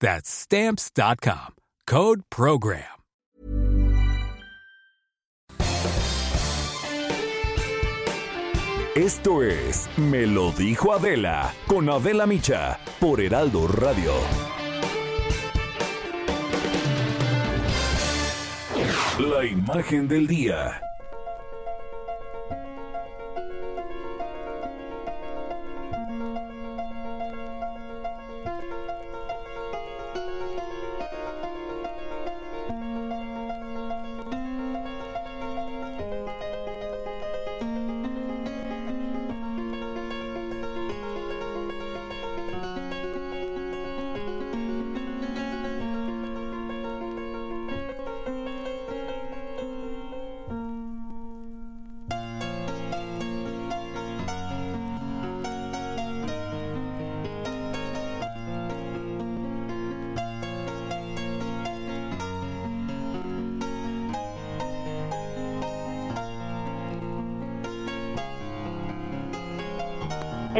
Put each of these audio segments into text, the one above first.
That's Stamps.com. Code Program. Esto es Me lo dijo Adela con Adela Micha por Heraldo Radio. La imagen del día.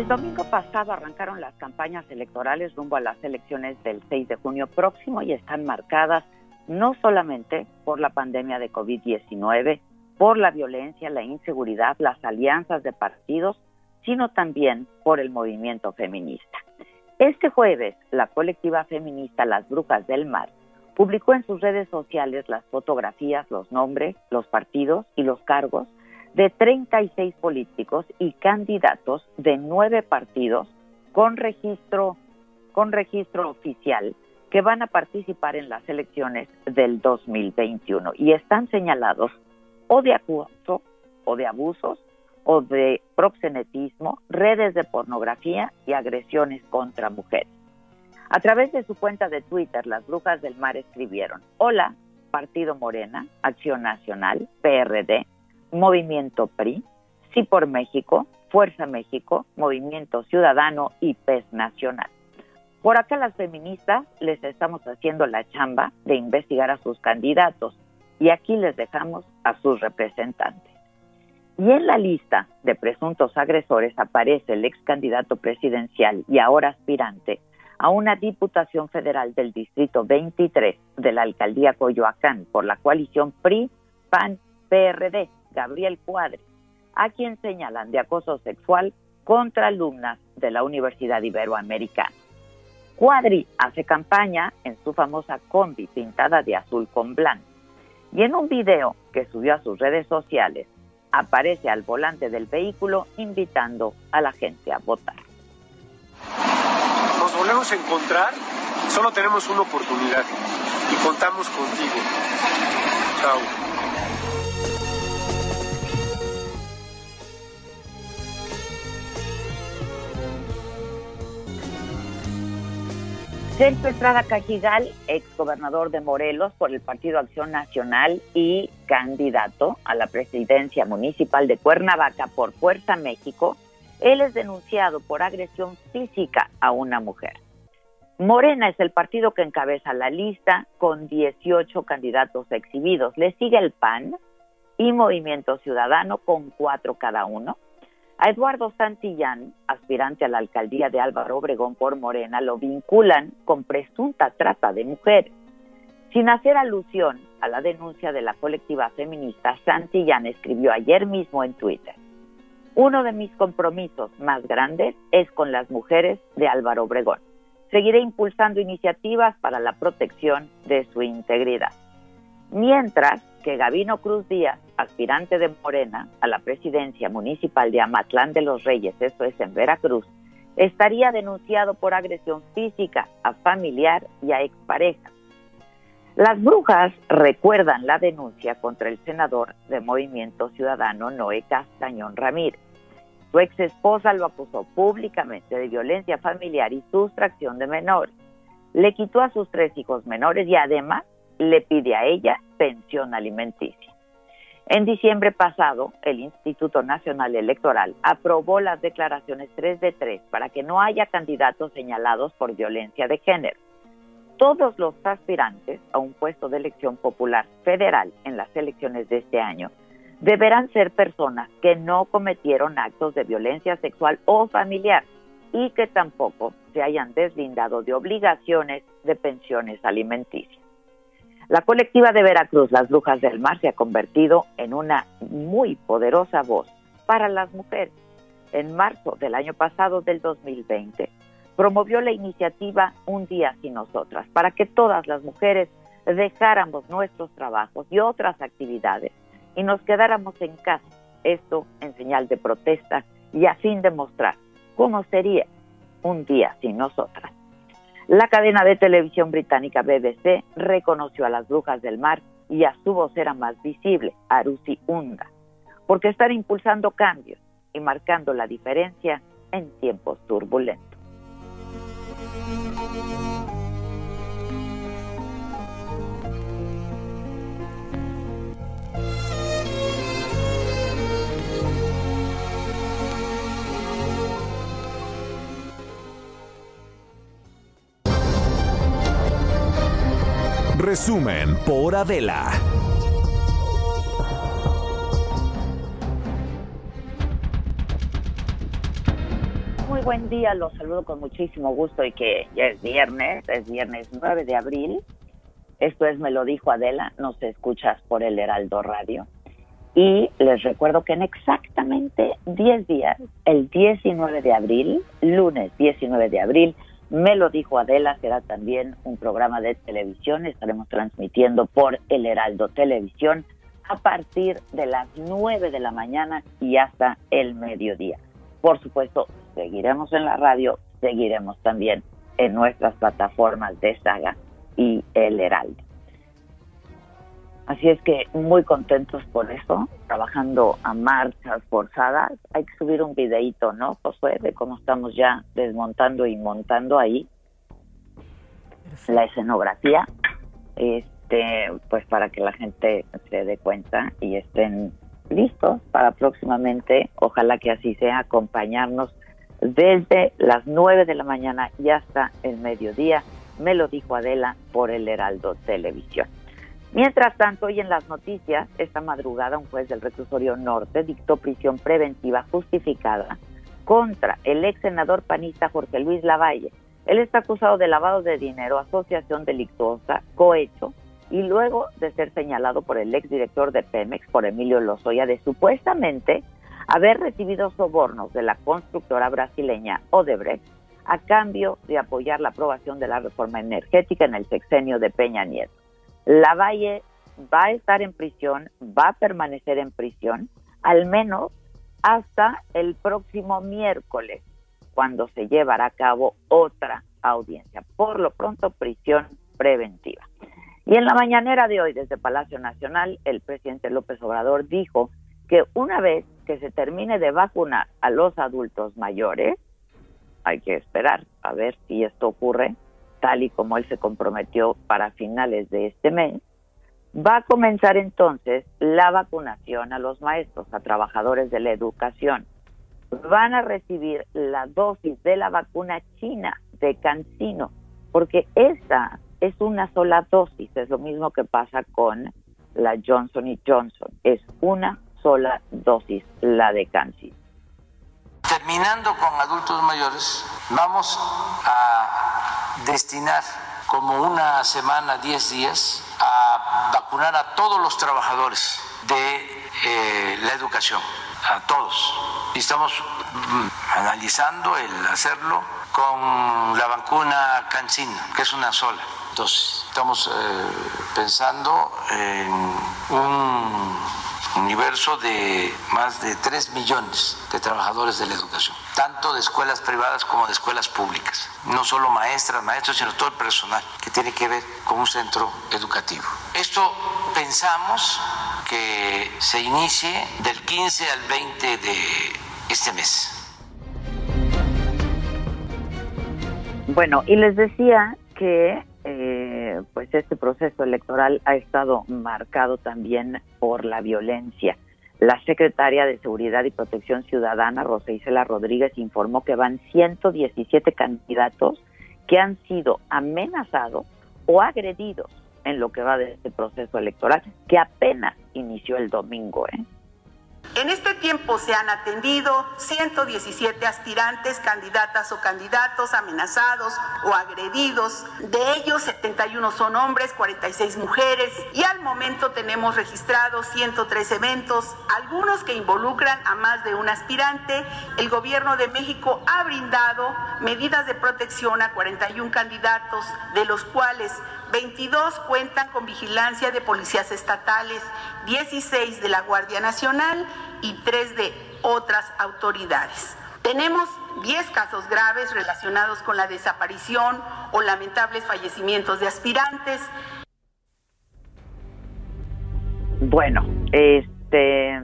Domingo pasado arrancaron las campañas electorales rumbo a las elecciones del 6 de junio próximo y están marcadas no solamente por la pandemia de COVID-19, por la violencia, la inseguridad, las alianzas de partidos, sino también por el movimiento feminista. Este jueves, la colectiva feminista Las Brujas del Mar publicó en sus redes sociales las fotografías, los nombres, los partidos y los cargos de 36 políticos y candidatos de nueve partidos con registro, con registro oficial que van a participar en las elecciones del 2021 y están señalados o de acoso o de abusos o de proxenetismo, redes de pornografía y agresiones contra mujeres. A través de su cuenta de Twitter, las Brujas del Mar escribieron, hola, Partido Morena, Acción Nacional, PRD, Movimiento PRI, Sí por México, Fuerza México, Movimiento Ciudadano y PES Nacional. Por acá las feministas les estamos haciendo la chamba de investigar a sus candidatos y aquí les dejamos a sus representantes. Y en la lista de presuntos agresores aparece el ex candidato presidencial y ahora aspirante a una diputación federal del Distrito 23 de la Alcaldía Coyoacán por la coalición PRI, PAN, PRD, Gabriel Cuadre, a quien señalan de acoso sexual contra alumnas de la Universidad Iberoamericana. Cuadri hace campaña en su famosa combi pintada de azul con blanco y en un video que subió a sus redes sociales aparece al volante del vehículo invitando a la gente a votar. Nos volvemos a encontrar, solo tenemos una oportunidad y contamos contigo. Chao. Sergio Estrada Cajigal, ex gobernador de Morelos por el Partido Acción Nacional y candidato a la presidencia municipal de Cuernavaca por Fuerza México, él es denunciado por agresión física a una mujer. Morena es el partido que encabeza la lista con 18 candidatos exhibidos. Le sigue el PAN y Movimiento Ciudadano con cuatro cada uno. A Eduardo Santillán, aspirante a la alcaldía de Álvaro Obregón por Morena, lo vinculan con presunta trata de mujeres. Sin hacer alusión a la denuncia de la colectiva feminista, Santillán escribió ayer mismo en Twitter, uno de mis compromisos más grandes es con las mujeres de Álvaro Obregón. Seguiré impulsando iniciativas para la protección de su integridad. Mientras que Gabino Cruz Díaz, aspirante de Morena a la presidencia municipal de Amatlán de los Reyes, eso es en Veracruz, estaría denunciado por agresión física a familiar y a expareja. Las brujas recuerdan la denuncia contra el senador de Movimiento Ciudadano Noé Castañón Ramírez. Su ex esposa lo acusó públicamente de violencia familiar y sustracción de menores. Le quitó a sus tres hijos menores y además le pide a ella pensión alimenticia. En diciembre pasado, el Instituto Nacional Electoral aprobó las declaraciones 3 de 3 para que no haya candidatos señalados por violencia de género. Todos los aspirantes a un puesto de elección popular federal en las elecciones de este año deberán ser personas que no cometieron actos de violencia sexual o familiar y que tampoco se hayan deslindado de obligaciones de pensiones alimenticias. La colectiva de Veracruz, Las Brujas del Mar, se ha convertido en una muy poderosa voz para las mujeres. En marzo del año pasado, del 2020, promovió la iniciativa Un día sin nosotras, para que todas las mujeres dejáramos nuestros trabajos y otras actividades y nos quedáramos en casa, esto en señal de protesta y a fin de mostrar cómo sería un día sin nosotras. La cadena de televisión británica BBC reconoció a las brujas del mar y a su vocera más visible, Arusi Unda, porque están impulsando cambios y marcando la diferencia en tiempos turbulentos. Resumen por Adela. Muy buen día, los saludo con muchísimo gusto y que ya es viernes, es viernes 9 de abril. Esto es Me lo dijo Adela, nos escuchas por el Heraldo Radio. Y les recuerdo que en exactamente 10 días, el 19 de abril, lunes 19 de abril, me lo dijo Adela, será también un programa de televisión, estaremos transmitiendo por el Heraldo Televisión a partir de las 9 de la mañana y hasta el mediodía. Por supuesto, seguiremos en la radio, seguiremos también en nuestras plataformas de Saga y el Heraldo. Así es que muy contentos por eso, trabajando a marchas forzadas. Hay que subir un videíto, ¿no, Josué? De cómo estamos ya desmontando y montando ahí la escenografía, este, pues para que la gente se dé cuenta y estén listos para próximamente, ojalá que así sea, acompañarnos desde las 9 de la mañana y hasta el mediodía. Me lo dijo Adela por el Heraldo Televisión. Mientras tanto, hoy en las noticias, esta madrugada un juez del reclusorio norte dictó prisión preventiva justificada contra el ex senador panista Jorge Luis Lavalle. Él está acusado de lavado de dinero, asociación delictuosa, cohecho y luego de ser señalado por el ex director de Pemex, por Emilio Lozoya, de supuestamente haber recibido sobornos de la constructora brasileña Odebrecht a cambio de apoyar la aprobación de la reforma energética en el sexenio de Peña Nieto. Lavalle va a estar en prisión, va a permanecer en prisión, al menos hasta el próximo miércoles, cuando se llevará a cabo otra audiencia. Por lo pronto, prisión preventiva. Y en la mañanera de hoy, desde Palacio Nacional, el presidente López Obrador dijo que una vez que se termine de vacunar a los adultos mayores, hay que esperar a ver si esto ocurre, tal y como él se comprometió para finales de este mes, va a comenzar entonces la vacunación a los maestros, a trabajadores de la educación. Van a recibir la dosis de la vacuna china de Cancino, porque esta es una sola dosis, es lo mismo que pasa con la Johnson y Johnson, es una sola dosis la de Cancino. Terminando con adultos mayores, vamos a destinar como una semana, 10 días, a vacunar a todos los trabajadores de eh, la educación, a todos. Y estamos mm, analizando el hacerlo con la vacuna CanSino, que es una sola. dosis. Estamos eh, pensando en un universo de más de 3 millones de trabajadores de la educación, tanto de escuelas privadas como de escuelas públicas. No solo maestras, maestros, sino todo el personal que tiene que ver con un centro educativo. Esto pensamos que se inicie del 15 al 20 de este mes. Bueno, y les decía que eh, pues este proceso electoral ha estado marcado también por la violencia. La secretaria de Seguridad y Protección Ciudadana, Rosa Isela Rodríguez, informó que van 117 candidatos que han sido amenazados o agredidos en lo que va de este proceso electoral, que apenas inició el domingo. ¿eh? En este tiempo se han atendido 117 aspirantes, candidatas o candidatos amenazados o agredidos. De ellos, 71 son hombres, 46 mujeres. Y al momento tenemos registrados 103 eventos, algunos que involucran a más de un aspirante. El gobierno de México ha brindado medidas de protección a 41 candidatos, de los cuales 22 cuentan con vigilancia de policías estatales, 16 de la Guardia Nacional y 3 de otras autoridades. Tenemos 10 casos graves relacionados con la desaparición o lamentables fallecimientos de aspirantes. Bueno, este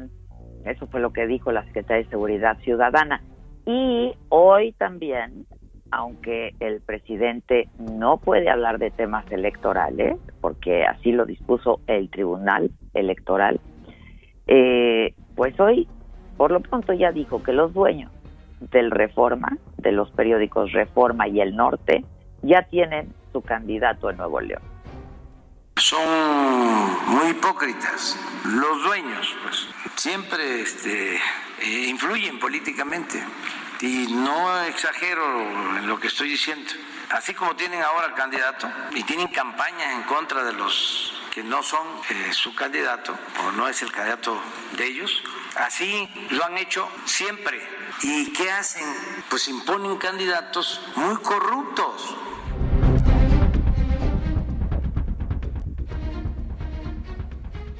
eso fue lo que dijo la Secretaría de Seguridad Ciudadana. Y hoy también aunque el presidente no puede hablar de temas electorales, porque así lo dispuso el Tribunal Electoral, eh, pues hoy, por lo pronto, ya dijo que los dueños del Reforma, de los periódicos Reforma y El Norte, ya tienen su candidato en Nuevo León. Son muy hipócritas. Los dueños, pues, siempre este, eh, influyen políticamente y no exagero en lo que estoy diciendo. Así como tienen ahora el candidato y tienen campaña en contra de los que no son eh, su candidato o no es el candidato de ellos, así lo han hecho siempre. ¿Y qué hacen? Pues imponen candidatos muy corruptos.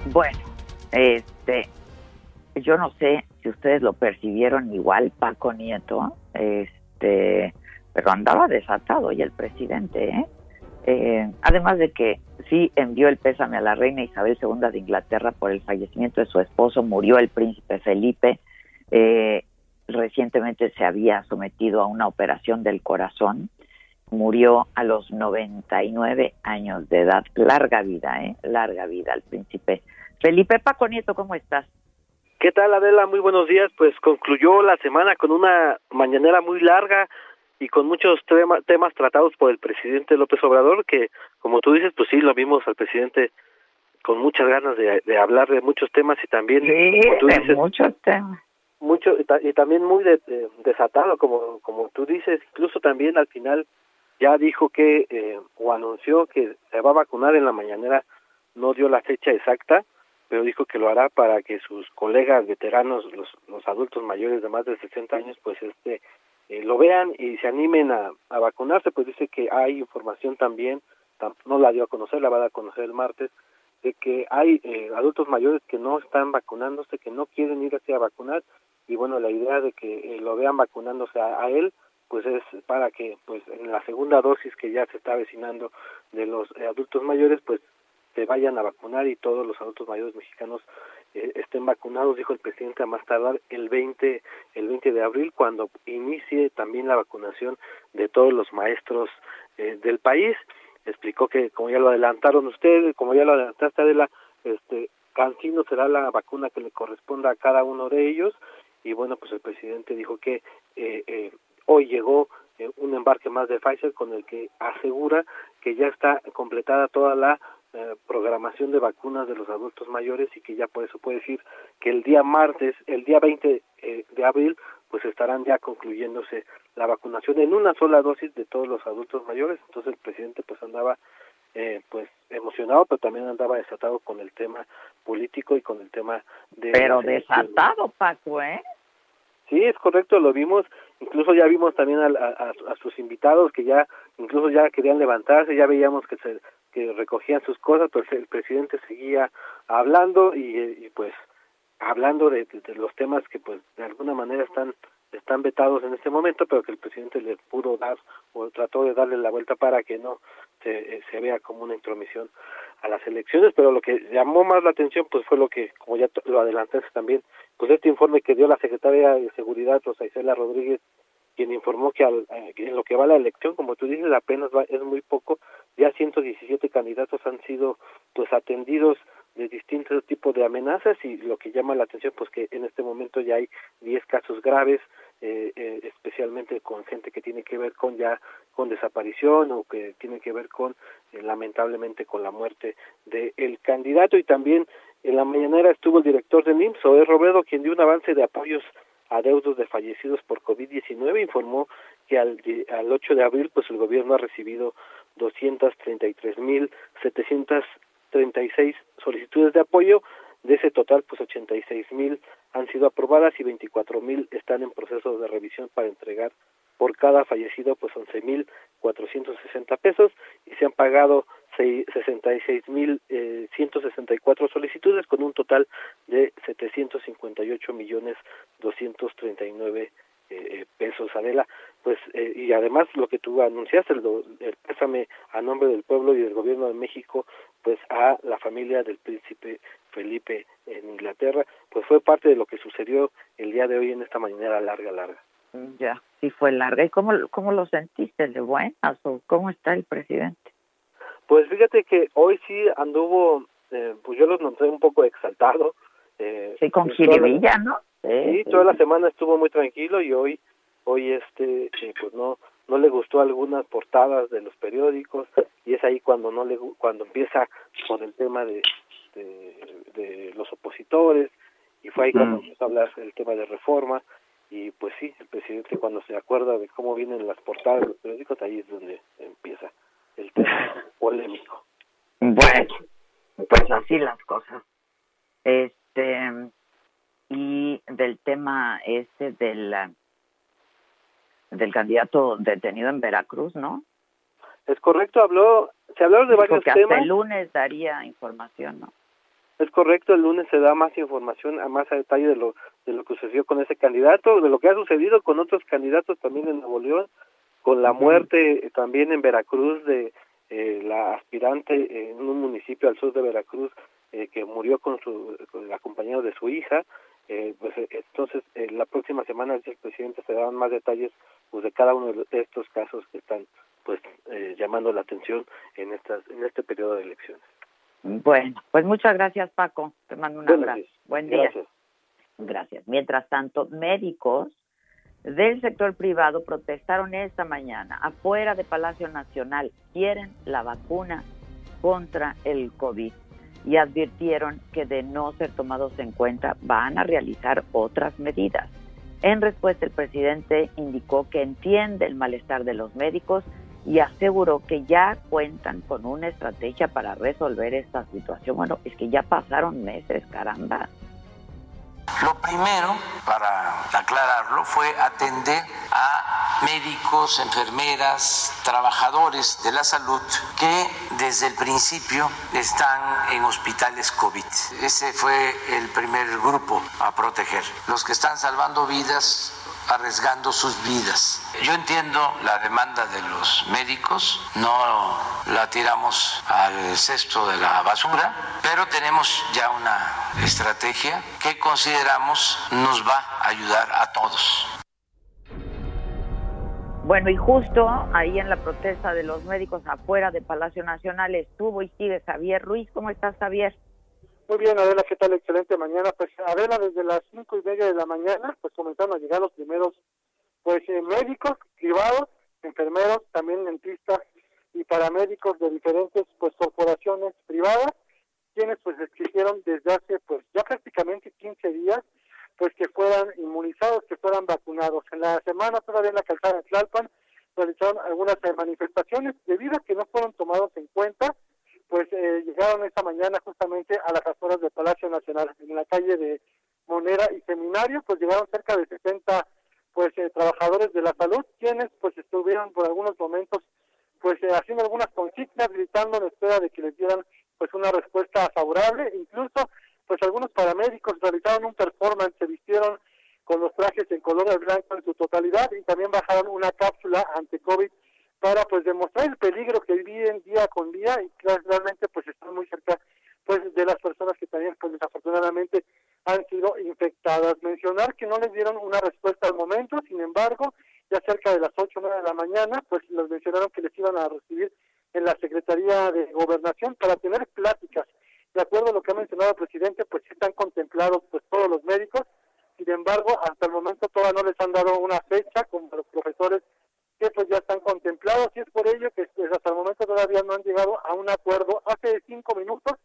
Bueno, este, yo no sé si ustedes lo percibieron igual, Paco Nieto, este, pero andaba desatado y el presidente, ¿eh? ¿eh? además de que sí envió el pésame a la reina Isabel II de Inglaterra por el fallecimiento de su esposo, murió el príncipe Felipe, eh, recientemente se había sometido a una operación del corazón, murió a los 99 años de edad, larga vida, ¿eh? larga vida el príncipe Felipe Paco Nieto, ¿cómo estás? ¿Qué tal, Adela? Muy buenos días. Pues concluyó la semana con una mañanera muy larga y con muchos temas tratados por el presidente López Obrador, que, como tú dices, pues sí, lo vimos al presidente con muchas ganas de, hablar de muchos temas y también, tú dices, muchos temas. Mucho, y, también muy desatado, como, como tú dices, incluso también al final ya dijo que, eh, o anunció que se va a vacunar en la mañanera, no dio la fecha exacta, pero dijo que lo hará para que sus colegas veteranos, los, los adultos mayores de más de 60 años, pues este eh, lo vean y se animen a, vacunarse, pues dice que hay información también, no la dio a conocer, la va a dar a conocer el martes, de que hay eh, adultos mayores que no están vacunándose, que no quieren ir a vacunar, y bueno, la idea de que eh, lo vean vacunándose a, él, pues es para que pues en la segunda dosis que ya se está avecinando de los adultos mayores, pues se vayan a vacunar y todos los adultos mayores mexicanos eh, estén vacunados, dijo el presidente, a más tardar el 20, el 20 de abril, cuando inicie también la vacunación de todos los maestros eh, del país. Explicó que, como ya lo adelantaron ustedes, como ya lo adelantaste, Adela, este, Cancino será la vacuna que le corresponda a cada uno de ellos. Y bueno, pues el presidente dijo que eh, eh, hoy llegó un embarque más de Pfizer con el que asegura que ya está completada toda la eh, programación de vacunas de los adultos mayores y que ya por eso puede decir que el día martes, el día 20 eh, de abril, pues estarán ya concluyéndose la vacunación en una sola dosis de todos los adultos mayores. Entonces el presidente pues andaba eh, pues emocionado, pero también andaba desatado con el tema político y con el tema de... Pero desatado, Paco, ¿eh? Sí, es correcto, lo vimos incluso ya vimos también a, a, sus invitados que ya incluso ya querían levantarse, ya veíamos que se que recogían sus cosas, pues el presidente seguía hablando y, pues hablando de, los temas que pues de alguna manera están están vetados en este momento, pero que el presidente le pudo dar o trató de darle la vuelta para que no se, eh, se vea como una intromisión a las elecciones, pero lo que llamó más la atención pues fue lo que, como ya lo adelantaste también, pues este informe que dio la secretaria de Seguridad, Rosa Isela Rodríguez, quien informó que al, eh, en lo que va la elección, como tú dices, apenas va, es muy poco, ya 117 candidatos han sido pues atendidos de distintos tipos de amenazas y lo que llama la atención pues que en este momento ya hay 10 casos graves eh, eh, especialmente con gente que tiene que ver con ya con desaparición o que tiene que ver con eh, lamentablemente con la muerte del el candidato. Y también en la mañanera estuvo el director del IMSS, Oe Robledo, quien dio un avance de apoyos a deudos de fallecidos por COVID-19, informó que al, al 8 de abril pues el gobierno ha recibido 233.700 36 solicitudes de apoyo, de ese total pues 86 mil han sido aprobadas y 24 mil están en proceso de revisión para entregar por cada fallecido pues 11 mil 460 pesos y se han pagado 66 mil eh, 164 solicitudes con un total de 758 millones 239 eh, pesos, Adela, pues, eh, y además lo que tú anunciaste, el, el pésame a nombre del pueblo y del gobierno de México, pues a la familia del príncipe Felipe en Inglaterra, pues fue parte de lo que sucedió el día de hoy en esta mañana larga, larga. Ya, sí fue larga. ¿Y cómo, cómo lo sentiste? ¿De buenas o cómo está el presidente? Pues fíjate que hoy sí anduvo, eh, pues yo los noté un poco exaltado. Eh, sí, con jiribilla, ¿no? Sí, toda la semana estuvo muy tranquilo y hoy, hoy este, eh, pues no, no le gustó algunas portadas de los periódicos y es ahí cuando no le, cuando empieza con el tema de, de, los opositores y fue ahí cuando empezó a hablar el tema de reforma y pues sí, el presidente cuando se acuerda de cómo vienen las portadas de los periódicos, ahí es donde empieza el tema polémico. Bueno, pues así las cosas. Este, y del tema ese del, del candidato detenido en Veracruz, ¿no? Es correcto, habló, se hablaron de varios hasta el lunes daría información, ¿no? Es correcto, el lunes se da más información, a más a detalle de lo de lo que sucedió con ese candidato, de lo que ha sucedido con otros candidatos también en Nuevo León, con la muerte también en Veracruz de eh, la aspirante en un municipio al sur de Veracruz eh, que murió con su con el acompañado de su hija, eh, pues eh, entonces eh, la próxima semana el presidente se darán más detalles pues de cada uno de estos casos que están pues eh, llamando la atención en estas en este periodo de elecciones. Bueno pues muchas gracias Paco. Te mando un abrazo. buen día. Gracias. gracias. Mientras tanto médicos del sector privado protestaron esta mañana afuera de Palacio Nacional quieren la vacuna contra el COVID y advirtieron que de no ser tomados en cuenta van a realizar otras medidas. En respuesta, el presidente indicó que entiende el malestar de los médicos y aseguró que ya cuentan con una estrategia para resolver esta situación. Bueno, es que ya pasaron meses, caramba. Lo primero, para aclararlo, fue atender a médicos, enfermeras, trabajadores de la salud que desde el principio están en hospitales COVID. Ese fue el primer grupo a proteger. Los que están salvando vidas arriesgando sus vidas. Yo entiendo la demanda de los médicos, no la tiramos al cesto de la basura, pero tenemos ya una estrategia que consideramos nos va a ayudar a todos. Bueno, y justo ahí en la protesta de los médicos afuera de Palacio Nacional estuvo y sigue Javier Ruiz. ¿Cómo estás, Javier? Muy bien, Adela, ¿qué tal? Excelente mañana. Pues Adela, desde las cinco y media de la mañana, pues comenzaron a llegar los primeros, pues eh, médicos privados, enfermeros, también dentistas y paramédicos de diferentes, pues corporaciones privadas, quienes pues exigieron desde hace, pues ya prácticamente 15 días, pues que fueran inmunizados, que fueran vacunados. En la semana todavía en la calzada de Tlalpan realizaron algunas manifestaciones debido a que no fueron tomados en cuenta pues eh, llegaron esta mañana justamente a las afueras del Palacio Nacional, en la calle de Monera y Seminario, pues llegaron cerca de 60 pues eh, trabajadores de la salud, quienes pues estuvieron por algunos momentos pues eh, haciendo algunas consignas, gritando en espera de que les dieran pues una respuesta favorable, incluso pues algunos paramédicos realizaron un performance, se vistieron con los trajes en color blanco en su totalidad y también bajaron una cápsula ante COVID para pues demostrar el peligro que viven día con día y realmente pues están muy cerca pues de las personas que también pues desafortunadamente han sido infectadas. Mencionar que no les dieron una respuesta al momento, sin embargo, ya cerca de las 8 o 9 de la mañana, pues les mencionaron que les iban a recibir en la Secretaría de Gobernación para tener pláticas. De acuerdo a lo que ha mencionado el presidente, pues están contemplados pues todos los médicos, sin embargo, hasta el momento todavía no les han dado una fecha, como los profesores que pues ya están contemplados y es por ello que pues, hasta el momento todavía no han llegado a un acuerdo. Hace cinco minutos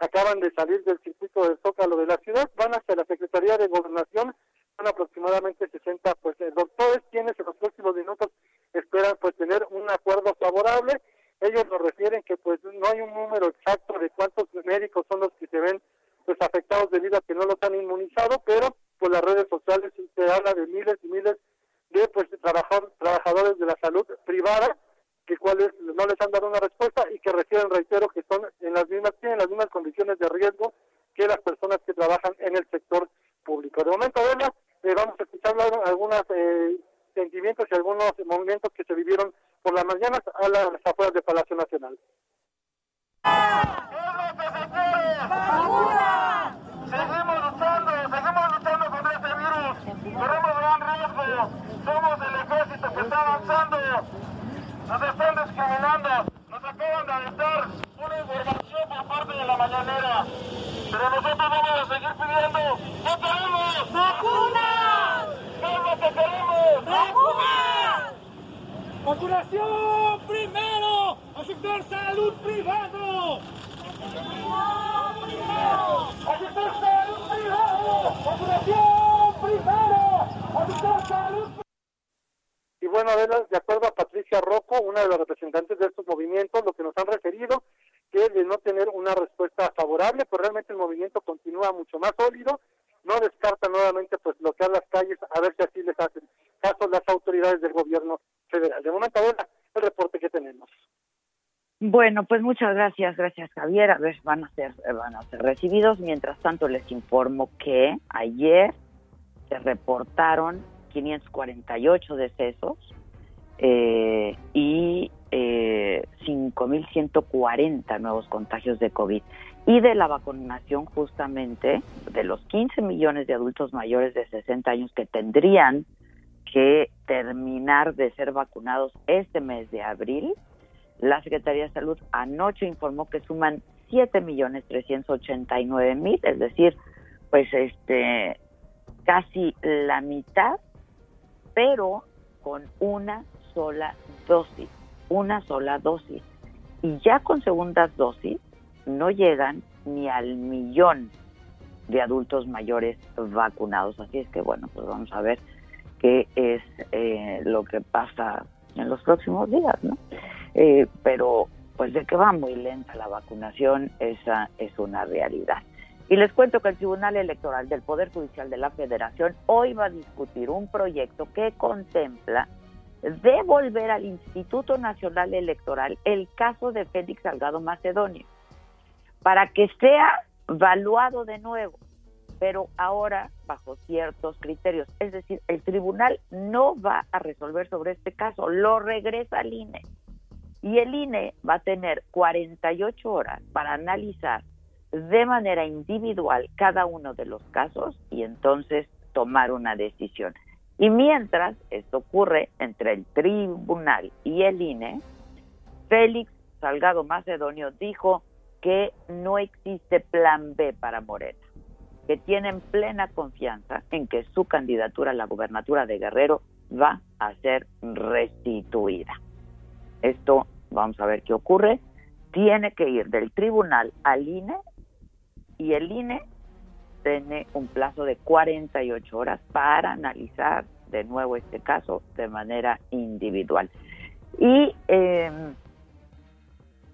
acaban de salir del circuito del Zócalo de la ciudad, van hacia la Secretaría de Gobernación, son aproximadamente 60 pues eh, doctores quienes en los próximos minutos esperan pues tener un acuerdo favorable. Ellos nos refieren que pues no hay un número exacto de cuántos médicos son los que se ven pues afectados debido a que no los han inmunizado, pero pues las redes sociales se habla de miles y miles pues trabajadores de la salud privada que cuales no les han dado una respuesta y que refieren, reitero, que son en las mismas, tienen las mismas condiciones de riesgo que las personas que trabajan en el sector público. De momento, además, eh, vamos a escuchar algunos eh, sentimientos y algunos movimientos que se vivieron por las mañanas a las afueras del Palacio Nacional. Seguimos luchando, seguimos luchando. Corremos gran riesgo. Somos el ejército que está avanzando. Nos están discriminando. Nos acaban de aventar una información por parte de la mañanera. Pero nosotros vamos a seguir pidiendo. ¿Qué queremos? ¡Vacunas! ¿Qué es lo que queremos? ¡Vacunas! ¡Vacunación primero! ¡Al sector salud privado! ¡Vacunación primero! ¡Al sector salud privado! ¡Vacunación Y bueno, de acuerdo a Patricia Rocco, una de las representantes de estos movimientos, lo que nos han referido, que de no tener una respuesta favorable, pues realmente el movimiento continúa mucho más sólido, no descarta nuevamente pues a las calles a ver si así les hacen caso las autoridades del gobierno federal. De momento, Adela, el reporte que tenemos. Bueno, pues muchas gracias, gracias Javier. A ver, van a ser, van a ser recibidos. Mientras tanto, les informo que ayer reportaron 548 decesos eh, y eh, 5.140 nuevos contagios de COVID. Y de la vacunación justamente de los 15 millones de adultos mayores de 60 años que tendrían que terminar de ser vacunados este mes de abril, la Secretaría de Salud anoche informó que suman 7 millones 389 mil, es decir, pues este casi la mitad pero con una sola dosis, una sola dosis. Y ya con segundas dosis no llegan ni al millón de adultos mayores vacunados. Así es que bueno, pues vamos a ver qué es eh, lo que pasa en los próximos días, ¿no? Eh, pero pues de que va muy lenta la vacunación, esa es una realidad. Y les cuento que el Tribunal Electoral del Poder Judicial de la Federación hoy va a discutir un proyecto que contempla devolver al Instituto Nacional Electoral el caso de Félix Salgado Macedonio para que sea valuado de nuevo, pero ahora bajo ciertos criterios. Es decir, el tribunal no va a resolver sobre este caso, lo regresa al INE. Y el INE va a tener 48 horas para analizar de manera individual cada uno de los casos y entonces tomar una decisión. Y mientras esto ocurre entre el tribunal y el INE, Félix Salgado Macedonio dijo que no existe plan B para Morena, que tienen plena confianza en que su candidatura a la gubernatura de Guerrero va a ser restituida. Esto, vamos a ver qué ocurre, tiene que ir del tribunal al INE y el INE tiene un plazo de 48 horas para analizar de nuevo este caso de manera individual. Y em,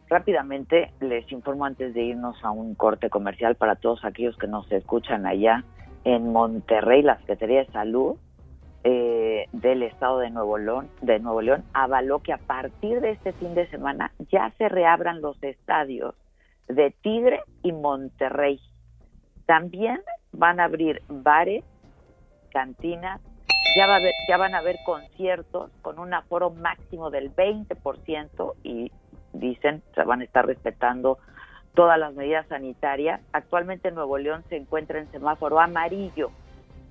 rápidamente les informo antes de irnos a un corte comercial para todos aquellos que nos escuchan allá en Monterrey, la Secretaría de Salud eh, del Estado de Nuevo León, de Nuevo León avaló que a partir de este fin de semana ya se reabran los estadios de Tigre y Monterrey. También van a abrir bares, cantinas, ya, va a ya van a haber conciertos con un aforo máximo del 20% y dicen se van a estar respetando todas las medidas sanitarias. Actualmente Nuevo León se encuentra en semáforo amarillo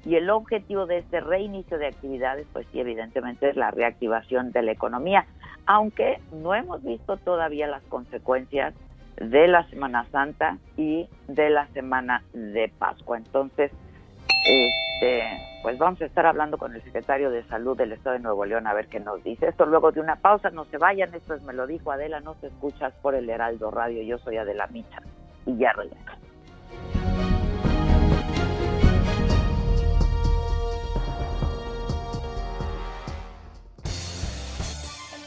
y el objetivo de este reinicio de actividades, pues sí, evidentemente es la reactivación de la economía, aunque no hemos visto todavía las consecuencias de la Semana Santa y de la Semana de Pascua. Entonces, este, pues vamos a estar hablando con el secretario de Salud del Estado de Nuevo León a ver qué nos dice. Esto luego de una pausa, no se vayan, esto es Me lo dijo Adela, no te escuchas por el Heraldo Radio, yo soy Adela Micha y ya regreso.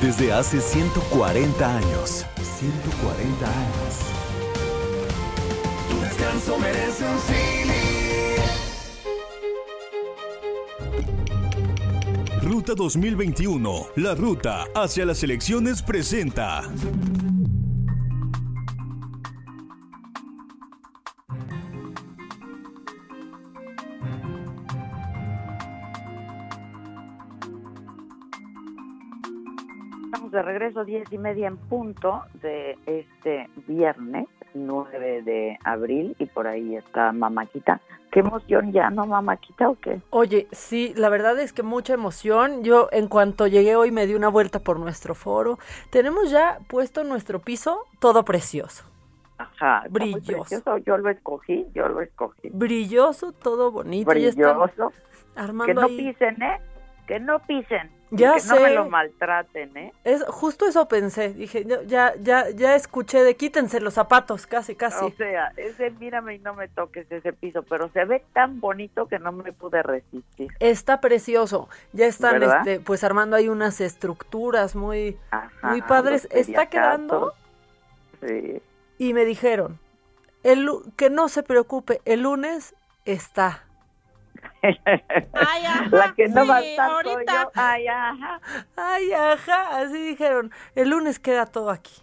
Desde hace 140 años. 140 años. Tu descanso merece un Ruta 2021, la ruta hacia las elecciones presenta. Estamos de regreso, diez y media en punto de este viernes 9 de abril y por ahí está Mamáquita. ¿Qué emoción ya, no Mamáquita o qué? Oye, sí, la verdad es que mucha emoción. Yo en cuanto llegué hoy me di una vuelta por nuestro foro. Tenemos ya puesto nuestro piso todo precioso. Ajá, brilloso. Yo lo escogí, yo lo escogí. Brilloso, todo bonito. Brilloso. Armando que no ahí. pisen, ¿eh? Que no pisen. Ya que sé. no me lo maltraten, ¿eh? Es justo eso pensé. Dije, ya, ya, ya escuché de quítense los zapatos, casi, casi. O sea, ese mírame y no me toques ese piso, pero se ve tan bonito que no me pude resistir. Está precioso. Ya están, ¿Verdad? este, pues armando ahí unas estructuras muy, Ajá, muy padres. Está quedando. Sí. Y me dijeron, el, que no se preocupe, el lunes está. Ay, ajá, La que no sí, va a estar soy ahorita. yo. Ay, ajá. Ay, ajá, así dijeron. El lunes queda todo aquí.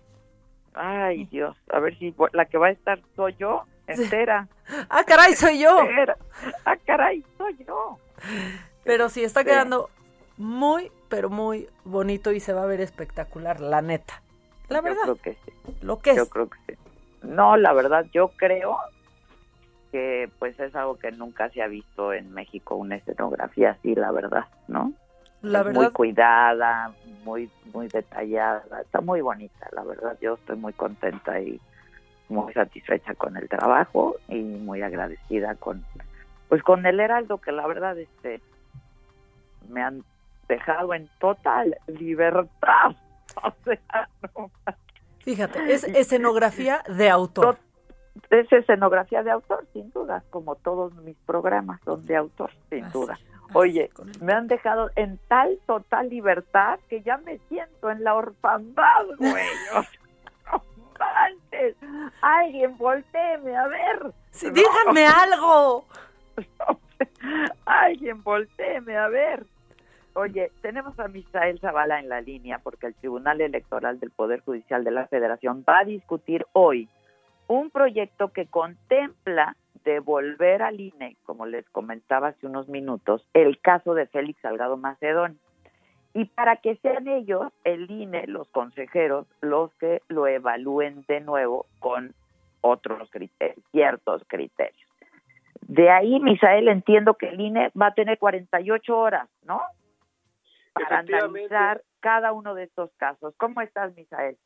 Ay, Dios. A ver si la que va a estar soy yo entera. Ah, caray, soy yo. Entera. Ah, caray, soy yo. Pero sí, está quedando muy, pero muy bonito y se va a ver espectacular, la neta. La Yo verdad, creo que sí. lo que Yo es. creo que sí. No, la verdad, yo creo pues es algo que nunca se ha visto en México, una escenografía así, la verdad, ¿no? La Es Muy verdad, cuidada, muy muy detallada, está muy bonita, la verdad. Yo estoy muy contenta y muy satisfecha con el trabajo y muy agradecida con pues con el Heraldo que la verdad este me han dejado en total libertad. O sea, no fíjate, es escenografía de autor. Es escenografía de autor, sin duda, como todos mis programas son de autor, sin Así, duda. Oye, me han dejado en tal total libertad que ya me siento en la orfandad, güey. Manches. Alguien volteeme a ver. Sí, No, díganme algo. Alguien volteeme a ver. Oye, tenemos a Misael Zavala en la línea porque el Tribunal Electoral del Poder Judicial de la Federación va a discutir hoy un proyecto que contempla devolver al INE, como les comentaba hace unos minutos, el caso de Félix Salgado Macedón. Y para que sean ellos, el INE, los consejeros, los que lo evalúen de nuevo con otros criterios, ciertos criterios. De ahí, Misael, entiendo que el INE va a tener 48 horas, ¿no? Para analizar cada uno de estos casos. ¿Cómo estás, Misael?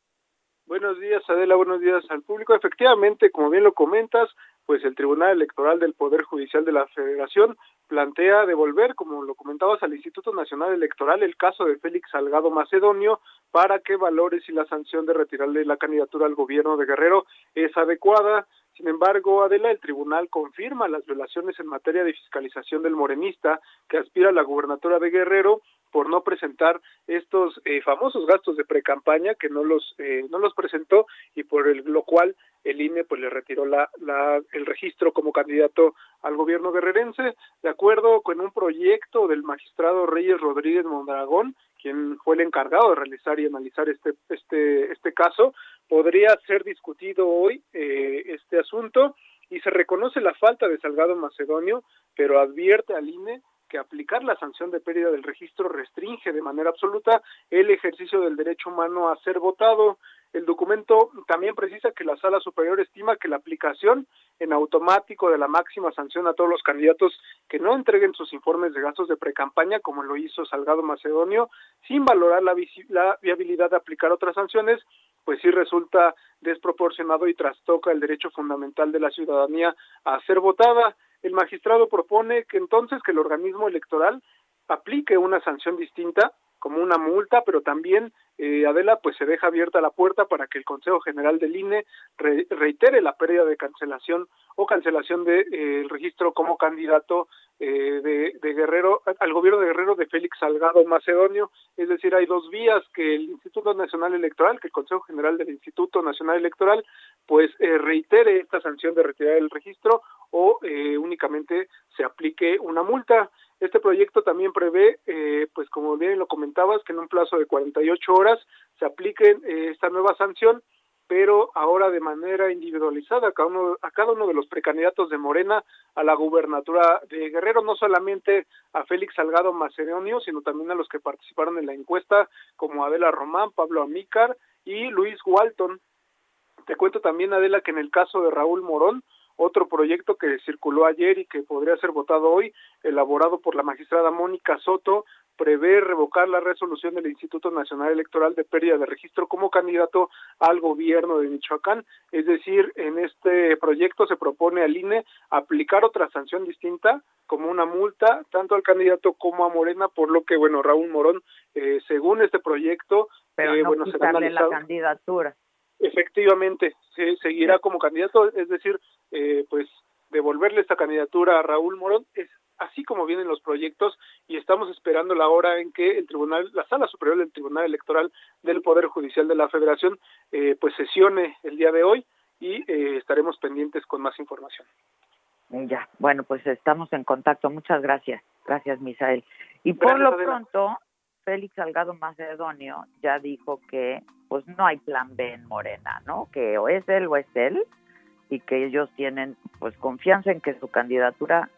Buenos días, Adela, buenos días al público. Efectivamente, como bien lo comentas, pues el Tribunal Electoral del Poder Judicial de la Federación plantea devolver, como lo comentabas, al Instituto Nacional Electoral el caso de Félix Salgado Macedonio para que valore si la sanción de retirarle la candidatura al gobierno de Guerrero es adecuada. Sin embargo, Adela, el tribunal confirma las violaciones en materia de fiscalización del morenista que aspira a la gubernatura de Guerrero por no presentar estos eh, famosos gastos de precampaña que no los eh, no los presentó y por el, lo cual el INE pues le retiró la, la, el registro como candidato al gobierno guerrerense. De acuerdo con un proyecto del magistrado Reyes Rodríguez Mondragón quien fue el encargado de realizar y analizar este este este caso podría ser discutido hoy eh, este asunto. Y se reconoce la falta de Salgado Macedonio pero advierte al INE que aplicar la sanción de pérdida del registro restringe de manera absoluta el ejercicio del derecho humano a ser votado. El documento también precisa que la Sala Superior estima que la aplicación en automático de la máxima sanción a todos los candidatos que no entreguen sus informes de gastos de precampaña, como lo hizo Salgado Macedonio, sin valorar la, la viabilidad de aplicar otras sanciones, pues sí resulta desproporcionado y trastoca el derecho fundamental de la ciudadanía a ser votada. El magistrado propone que entonces que el organismo electoral aplique una sanción distinta como una multa, pero también eh, Adela, pues se deja abierta la puerta para que el Consejo General del INE reitere la pérdida de cancelación o cancelación del de, eh, registro como candidato eh, de, de, Guerrero al gobierno de Guerrero de Félix Salgado Macedonio. Es decir, hay dos vías que el Instituto Nacional Electoral, que el Consejo General del Instituto Nacional Electoral, pues eh, reitere esta sanción de retirar el registro o eh, únicamente se aplique una multa. Este proyecto también prevé, eh, pues como bien lo comentabas, que en un plazo de 48 horas se aplique eh, esta nueva sanción, pero ahora de manera individualizada a cada, uno, a cada uno de los precandidatos de Morena a la gubernatura de Guerrero, no solamente a Félix Salgado Macedonio, sino también a los que participaron en la encuesta, como Adela Román, Pablo Amícar y Luis Walton. Te cuento también, Adela, que en el caso de Raúl Morón, otro proyecto que circuló ayer y que podría ser votado hoy, elaborado por la magistrada Mónica Soto, prevé revocar la resolución del Instituto Nacional Electoral de pérdida de registro como candidato al gobierno de Michoacán. Es decir, en este proyecto se propone al INE aplicar otra sanción distinta como una multa tanto al candidato como a Morena, por lo que, bueno, Raúl Morón, eh, según este proyecto, Pero eh, no bueno, será analizado. la candidatura. Efectivamente, se seguirá como candidato, es decir, eh, pues devolverle esta candidatura a Raúl Morón es así como vienen los proyectos y estamos esperando la hora en que el tribunal, la sala superior del Tribunal Electoral del Poder Judicial de la Federación, eh, pues sesione el día de hoy y eh, estaremos pendientes con más información. Ya, bueno, pues estamos en contacto. Muchas gracias. Gracias, Misael. Y por Gracias, lo Adela. pronto, Félix Salgado Macedonio ya dijo que pues no hay plan B en Morena, ¿no? Que o es él o es él y que ellos tienen pues confianza en que su candidatura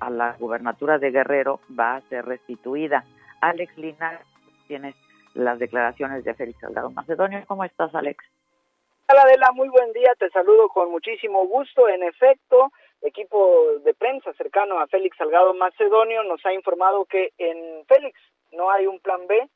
a la gubernatura de Guerrero va a ser restituida. Alex Linares, tienes las declaraciones de Félix Salgado Macedonio. ¿Cómo estás, Alex? Hola Adela, muy buen día, te saludo con muchísimo gusto. En efecto, equipo de prensa cercano a Félix Salgado Macedonio nos ha informado que en Félix no hay un plan B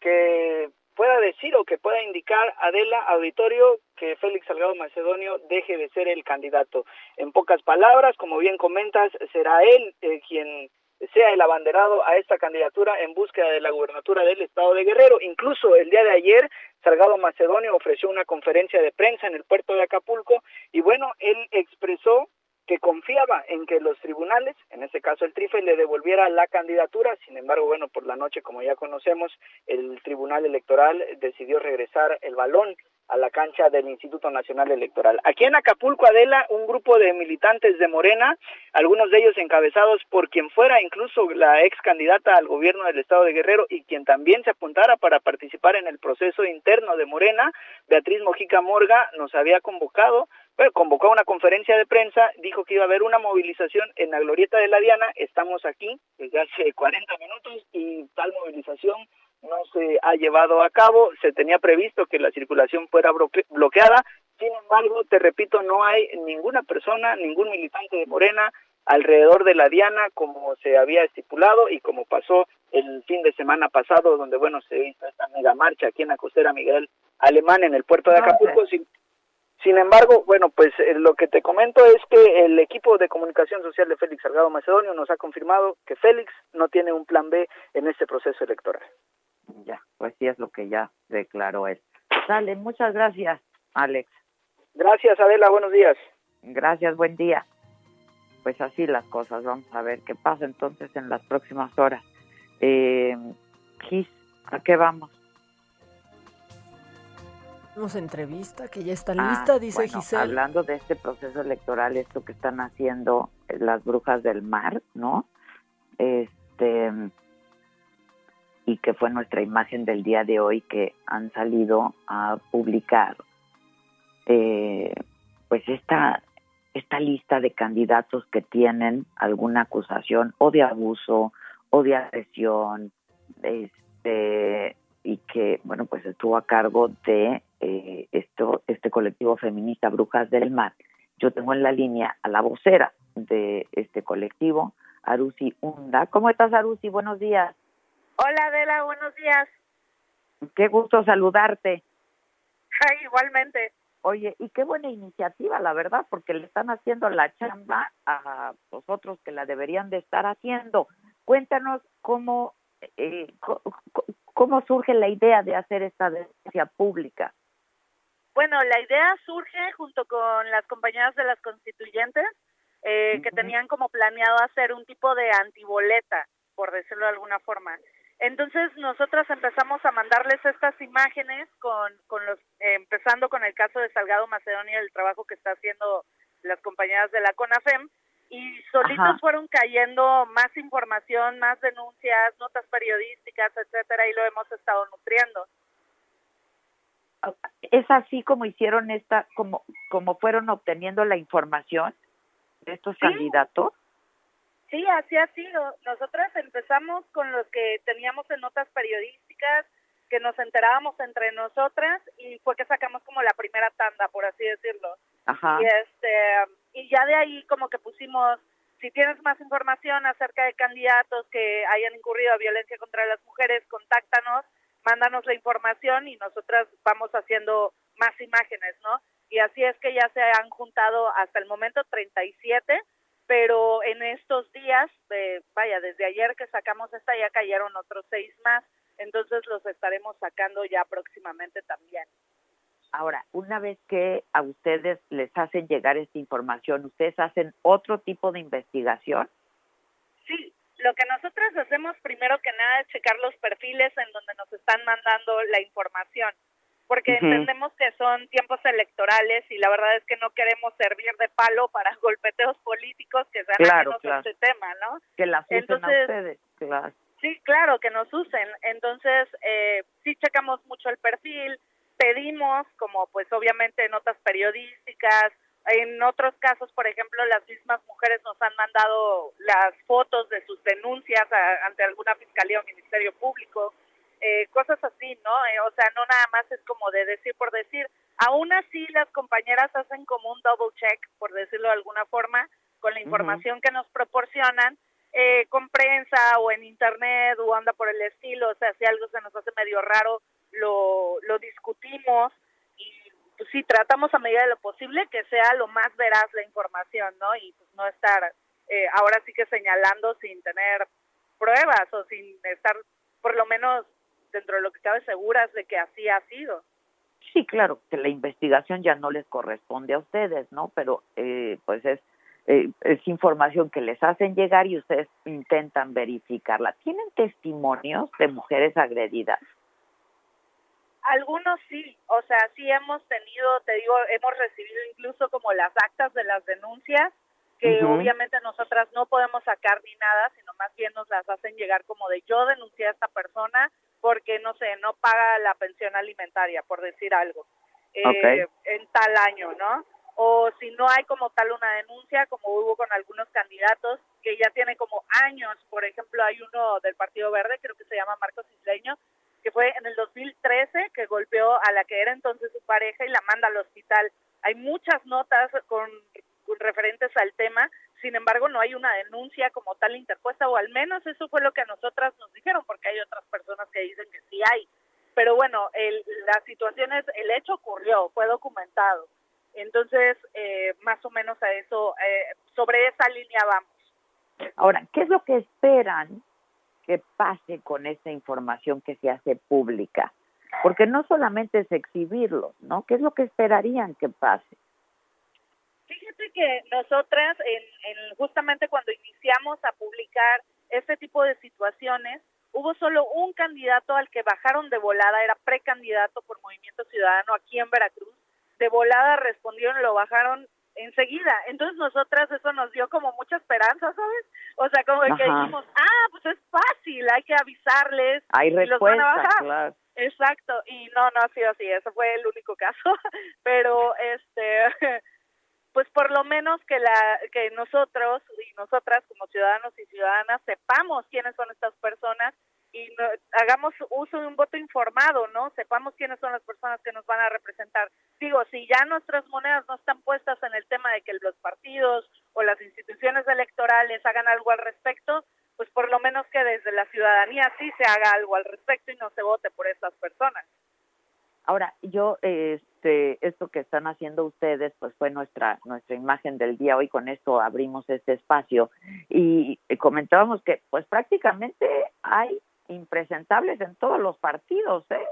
que pueda decir o que pueda indicar Adela Auditorio que Félix Salgado Macedonio deje de ser el candidato. En pocas palabras, como bien comentas, será él eh, quien sea el abanderado a esta candidatura en búsqueda de la gubernatura del estado de Guerrero. Incluso el día de ayer, Salgado Macedonio ofreció una conferencia de prensa en el puerto de Acapulco y bueno, él expresó que confiaba en que los tribunales, en este caso el TRIFE, le devolviera la candidatura. Sin embargo, bueno, por la noche, como ya conocemos, el Tribunal Electoral decidió regresar el balón a la cancha del Instituto Nacional Electoral. Aquí en Acapulco, Adela, un grupo de militantes de Morena, algunos de ellos encabezados por quien fuera incluso la ex candidata al gobierno del estado de Guerrero y quien también se apuntara para participar en el proceso interno de Morena, Beatriz Mojica Morga nos había convocado bueno, convocó una conferencia de prensa, dijo que iba a haber una movilización en la Glorieta de la Diana, estamos aquí desde hace 40 minutos y tal movilización no se ha llevado a cabo, se tenía previsto que la circulación fuera bloqueada, sin embargo, te repito, no hay ninguna persona, ningún militante de Morena alrededor de la Diana como se había estipulado y como pasó el fin de semana pasado, donde bueno, se hizo esta mega marcha aquí en la costera Miguel alemán en el puerto de Acapulco. Sin, sin embargo, bueno, pues eh, lo que te comento es que el equipo de comunicación social de Félix Salgado Macedonio nos ha confirmado que Félix no tiene un plan B en este proceso electoral. Ya, pues sí es lo que ya declaró él. Dale, muchas gracias, Alex. Gracias, Adela, buenos días. Gracias, buen día. Pues así las cosas, vamos a ver qué pasa entonces en las próximas horas. Eh, Gis, ¿a qué vamos? Tenemos entrevista que ya está ah, lista, dice Giselle. Hablando de este proceso electoral, esto que están haciendo las brujas del mar, ¿no? Este y que fue nuestra imagen del día de hoy que han salido a publicar eh, pues esta esta lista de candidatos que tienen alguna acusación o de abuso o de agresión este y que bueno pues estuvo a cargo de eh, esto este colectivo feminista Brujas del Mar yo tengo en la línea a la vocera de este colectivo Arusi Hunda cómo estás Arusi buenos días Hola Adela, buenos días. Qué gusto saludarte. Ay, igualmente. Oye, y qué buena iniciativa, la verdad, porque le están haciendo la chamba a los otros que la deberían de estar haciendo. Cuéntanos cómo, eh, cómo surge la idea de hacer esta denuncia pública. Bueno, la idea surge junto con las compañeras de las constituyentes eh, que tenían como planeado hacer un tipo de antiboleta, por decirlo de alguna forma. Entonces nosotras empezamos a mandarles estas imágenes con, con los, eh, empezando con el caso de Salgado Macedonia, el trabajo que está haciendo las compañeras de la CONAFEM, y solitos fueron cayendo más información, más denuncias, notas periodísticas, etcétera, y lo hemos estado nutriendo. Es así como hicieron esta, como, como fueron obteniendo la información de estos candidatos. Sí, así ha sido. Nosotras empezamos con los que teníamos en notas periodísticas, que nos enterábamos entre nosotras y fue que sacamos como la primera tanda, por así decirlo. Ajá. Y este y ya de ahí como que pusimos si tienes más información acerca de candidatos que hayan incurrido a violencia contra las mujeres, contáctanos, mándanos la información y nosotras vamos haciendo más imágenes, ¿no? Y así es que ya se han juntado hasta el momento 37 pero en estos días, vaya, desde ayer que sacamos esta ya cayeron otros seis más, entonces los estaremos sacando ya próximamente también. Ahora, una vez que a ustedes les hacen llegar esta información, ¿ustedes hacen otro tipo de investigación? Sí, lo que nosotros hacemos primero que nada es checar los perfiles en donde nos están mandando la información porque entendemos que son tiempos electorales y la verdad es que no queremos servir de palo para golpeteos políticos que sean claro, este tema, ¿no? Que las usen Entonces, a ustedes, claro. Sí, claro, que nos usen. Entonces, eh, sí checamos mucho el perfil, pedimos, como pues obviamente notas periodísticas, en otros casos, por ejemplo, las mismas mujeres nos han mandado las fotos de sus denuncias ante alguna fiscalía o ministerio público eh, cosas así, ¿no? Eh, o sea, no nada más es como de decir por decir. Aún así, las compañeras hacen como un double check, por decirlo de alguna forma, con la información que nos proporcionan, eh, con prensa o en internet o anda por el estilo. O sea, si algo se nos hace medio raro, lo, lo discutimos y pues sí, tratamos a medida de lo posible que sea lo más veraz la información, ¿no? Y pues no estar ahora sí que señalando sin tener pruebas o sin estar por lo menos dentro de lo que cabe seguras de que así ha sido. Sí, claro, que la investigación ya no les corresponde a ustedes, ¿no? Pero eh, pues es, eh, es información que les hacen llegar y ustedes intentan verificarla. ¿Tienen testimonios de mujeres agredidas? Algunos sí, o sea, sí hemos tenido, te digo, hemos recibido incluso como las actas de las denuncias, que obviamente nosotras no podemos sacar ni nada, sino más bien nos las hacen llegar como de yo denuncié a esta persona, porque, no sé, no paga la pensión alimentaria, por decir algo, eh, en tal año, ¿no? O si no hay como tal una denuncia, como hubo con algunos candidatos que ya tienen como años, por ejemplo, hay uno del Partido Verde, creo que se llama Marcos Isleño, fue en el 2013 que golpeó a la que era entonces su pareja y la manda al hospital. Hay muchas notas con referentes al tema, sin embargo no hay una denuncia como tal interpuesta o al menos eso fue lo que a nosotras nos dijeron porque hay otras personas que dicen que sí hay pero bueno, el, la situación es, el hecho ocurrió, fue documentado. Entonces, eh, más o menos a eso, eh, sobre esa línea vamos. Ahora, ¿qué es lo que esperan que pase con esta información que se hace pública? Porque no solamente es exhibirlo, ¿no? ¿Qué es lo que esperarían que pase? Fíjate que nosotras, en, en, justamente cuando iniciamos a publicar este tipo de situaciones, hubo solo un candidato al que bajaron de volada, era precandidato por Movimiento Ciudadano aquí en Veracruz, de volada respondieron, lo bajaron enseguida. Entonces nosotras eso nos dio como mucha esperanza, ¿sabes? O sea, como que dijimos, ah, pues es fácil, hay que avisarles. Hay respuesta, claro. Exacto, y no, no ha sido así, eso fue el único caso, pero este, pues por lo menos que la que nosotros y nosotras como ciudadanos y ciudadanas sepamos quiénes son estas personas y hagamos uso de un voto informado, ¿no? Sepamos quiénes son las personas que nos van a representar. Digo, si ya nuestras monedas no están puestas en el tema de que los partidos o las instituciones electorales hagan algo al respecto, pues por lo menos que desde la ciudadanía sí se haga algo al respecto y no se vote por estas personas. Ahora, yo, este, esto que están haciendo ustedes, pues fue nuestra nuestra imagen del día. Hoy con esto abrimos este espacio y comentábamos que, pues prácticamente hay impresentables en todos los partidos, ¿eh?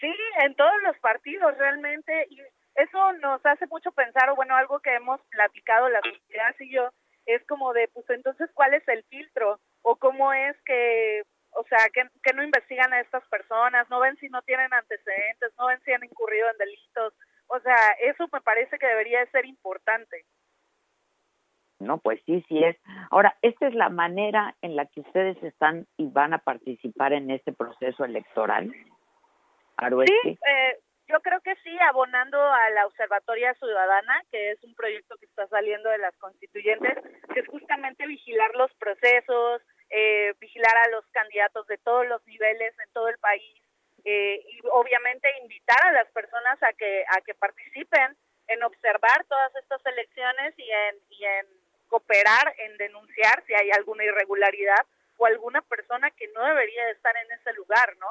Sí, en todos los partidos realmente y eso nos hace mucho pensar, o bueno, algo que hemos platicado la sociedad y yo, es como de, pues entonces, ¿cuál es el filtro? O cómo es que, o sea, que, que no investigan a estas personas, no ven si no tienen antecedentes, no ven si han incurrido en delitos. O sea, eso me parece que debería de ser importante. No, pues sí, sí es. Ahora, esta es la manera en la que ustedes están y van a participar en este proceso electoral. Sí, eh, yo creo que sí, abonando a la Observatoria Ciudadana, que es un proyecto que está saliendo de las constituyentes, que es justamente vigilar los procesos, eh, vigilar a los candidatos de todos los niveles en todo el país eh, y obviamente invitar a las personas a que a que participen en observar todas estas elecciones y en, y en cooperar en denunciar si hay alguna irregularidad o alguna persona que no debería de estar en ese lugar, ¿no?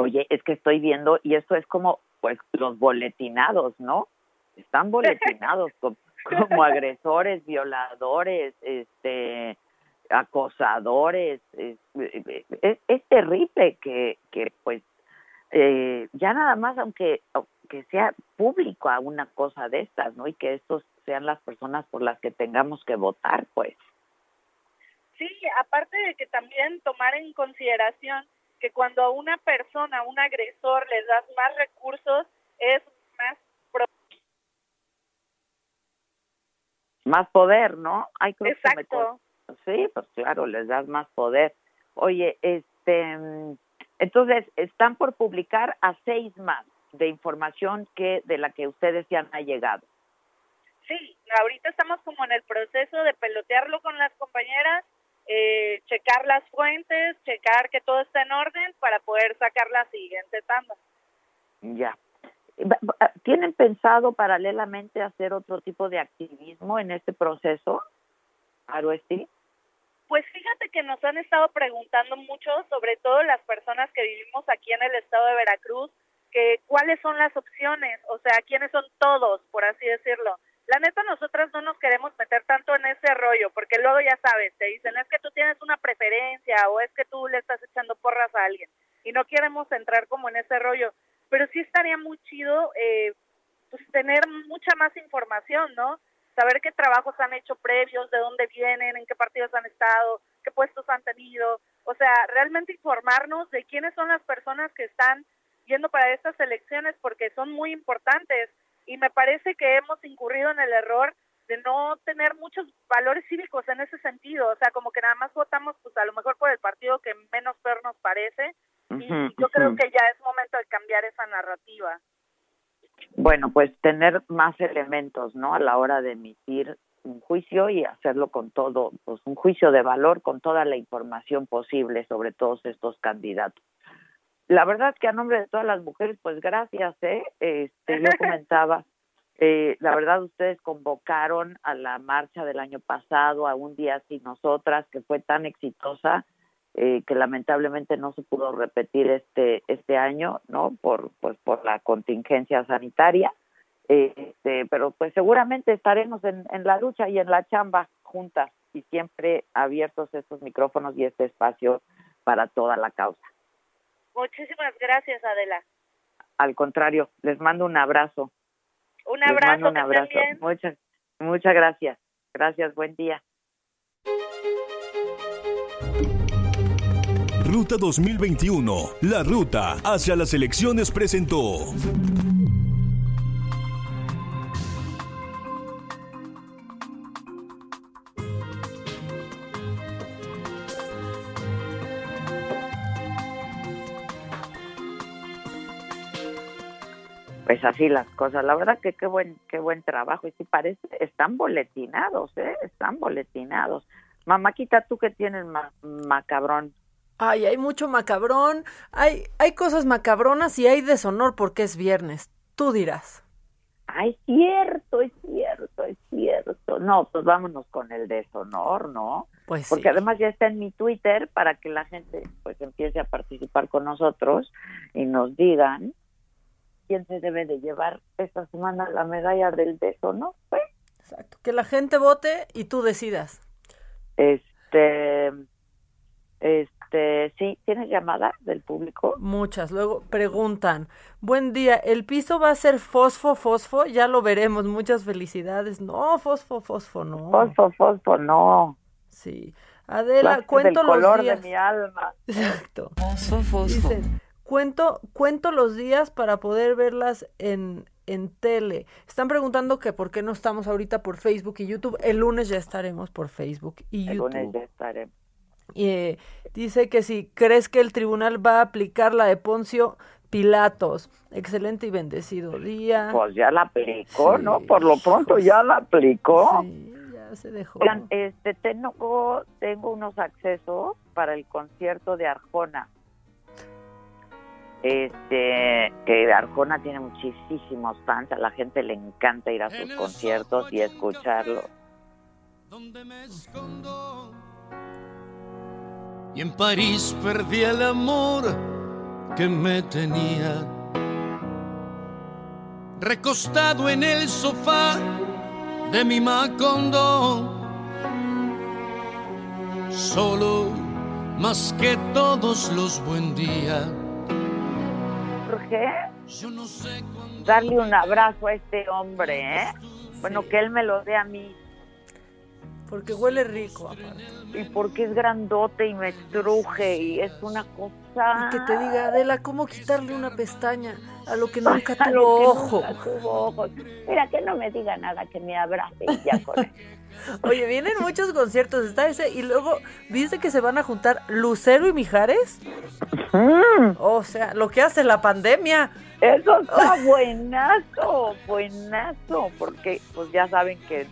Oye, es que estoy viendo, y esto es como, pues, los boletinados, ¿no? Están boletinados como, como agresores, violadores, este, acosadores. Es, es, terrible que, que pues, eh, ya nada más, aunque, aunque sea público a una cosa de estas, ¿no? Y que estos sean las personas por las que tengamos que votar, pues. Sí, aparte de que también tomar en consideración que cuando a una persona, a un agresor, les das más recursos, es más más poder, ¿no? Hay Exacto. sí, pues claro, les das más poder. Oye, este, entonces están por publicar a seis más de información que de la que ustedes ya han llegado. Sí, ahorita estamos como en el proceso de pelotearlo con las compañeras, eh, checar las fuentes, checar que todo esté en orden para poder sacar la siguiente tanda. Ya. ¿Tienen pensado paralelamente hacer otro tipo de activismo en este proceso, Aruesti? Pues fíjate que nos han estado preguntando mucho, sobre todo las personas que vivimos aquí en el estado de Veracruz, que cuáles son las opciones, o sea, quiénes son todos, por así decirlo. La neta nosotras no nos queremos meter tanto en ese rollo, porque luego ya sabes, te dicen es que tú tienes una preferencia o es que tú le estás echando porras a alguien y no queremos entrar como en ese rollo, pero sí estaría muy chido eh, pues tener mucha más información, ¿no? Saber qué trabajos han hecho previos, de dónde vienen, en qué partidos han estado, qué puestos han tenido, o sea, realmente informarnos de quiénes son las personas que están yendo para estas elecciones porque son muy importantes. Y me parece que hemos incurrido en el error de no tener muchos valores cívicos en ese sentido, o sea, como que nada más votamos pues a lo mejor por el partido que menos peor nos parece. Y yo creo que ya es momento de cambiar esa narrativa. Bueno, pues tener más elementos, ¿no? A la hora de emitir un juicio y hacerlo con todo, pues un juicio de valor con toda la información posible sobre todos estos candidatos la verdad que a nombre de todas las mujeres, pues gracias, ¿eh? Este, yo comentaba, eh, la verdad ustedes convocaron a la marcha del año pasado, a un día sin nosotras, que fue tan exitosa, eh, que lamentablemente no se pudo repetir este este año, ¿no? Por pues por la contingencia sanitaria. Este, pero pues seguramente estaremos en, en la lucha y en la chamba juntas y siempre abiertos estos micrófonos y este espacio para toda la causa. Muchísimas gracias, Adela. Al contrario, les mando un abrazo. Un abrazo, un abrazo. Muchas, muchas gracias. Gracias, buen día. Ruta 2021, la ruta hacia las elecciones presentó. Pues así las cosas. La verdad que qué buen qué buen trabajo y si parece están boletinados, ¿eh? Están boletinados. Mamáquita, tú que tienes macabrón. Ay, hay mucho macabrón. Hay hay cosas macabronas y hay deshonor porque es viernes. Tú dirás. Ay, cierto, es cierto, es cierto. No, pues vámonos con el deshonor, ¿no? Pues Porque además ya está en mi Twitter para que la gente pues empiece a participar con nosotros y nos digan quién se debe de llevar esta semana la medalla del beso, ¿no? Pues, Exacto, que la gente vote y tú decidas. Este, este, sí, ¿tienes llamadas del público? Muchas. Luego preguntan, buen día, ¿el piso va a ser fosfo, fosfo? Ya lo veremos, muchas felicidades. No, fosfo, fosfo, no. Fosfo, fosfo, no. Sí. Adela, cuento los color días. de mi alma. Exacto. Fosfo, fosfo. Dicen, cuento, cuento los días para poder verlas en, en tele. Están preguntando que por qué no estamos ahorita por Facebook y YouTube. El lunes ya estaremos por Facebook y El YouTube. lunes ya estaremos. Y, eh, dice que si crees que el tribunal va a aplicar la de Poncio Pilatos. Excelente y bendecido día. Pues ya la aplicó, Sí, ¿no? Por lo pronto ya la aplicó. Sí, ya se dejó. Oigan, este, tengo, tengo unos accesos para el concierto de Arjona. Este, que Arjona tiene muchísimos fans, a la gente le encanta ir a sus conciertos y escucharlo. donde me escondo. Y en París perdí el amor que me tenía. Recostado en el sofá de mi Macondo. Solo más que todos los buen días. Cuándo darle un abrazo a este hombre, ¿eh? Bueno, que él me lo dé a mí. Porque huele rico. aparte. Y porque es grandote y me truje y es una cosa... Y que te diga, Adela, ¿cómo quitarle una pestaña a lo que nunca tuvo ojo? nunca tuvo ojos. Mira, que no me diga nada, que me abrace y ya con. Oye, vienen muchos conciertos, está ese, y luego, ¿viste que se van a juntar Lucero y Mijares? O sea, lo que hace la pandemia. Eso está buenazo, buenazo, porque pues ya saben que,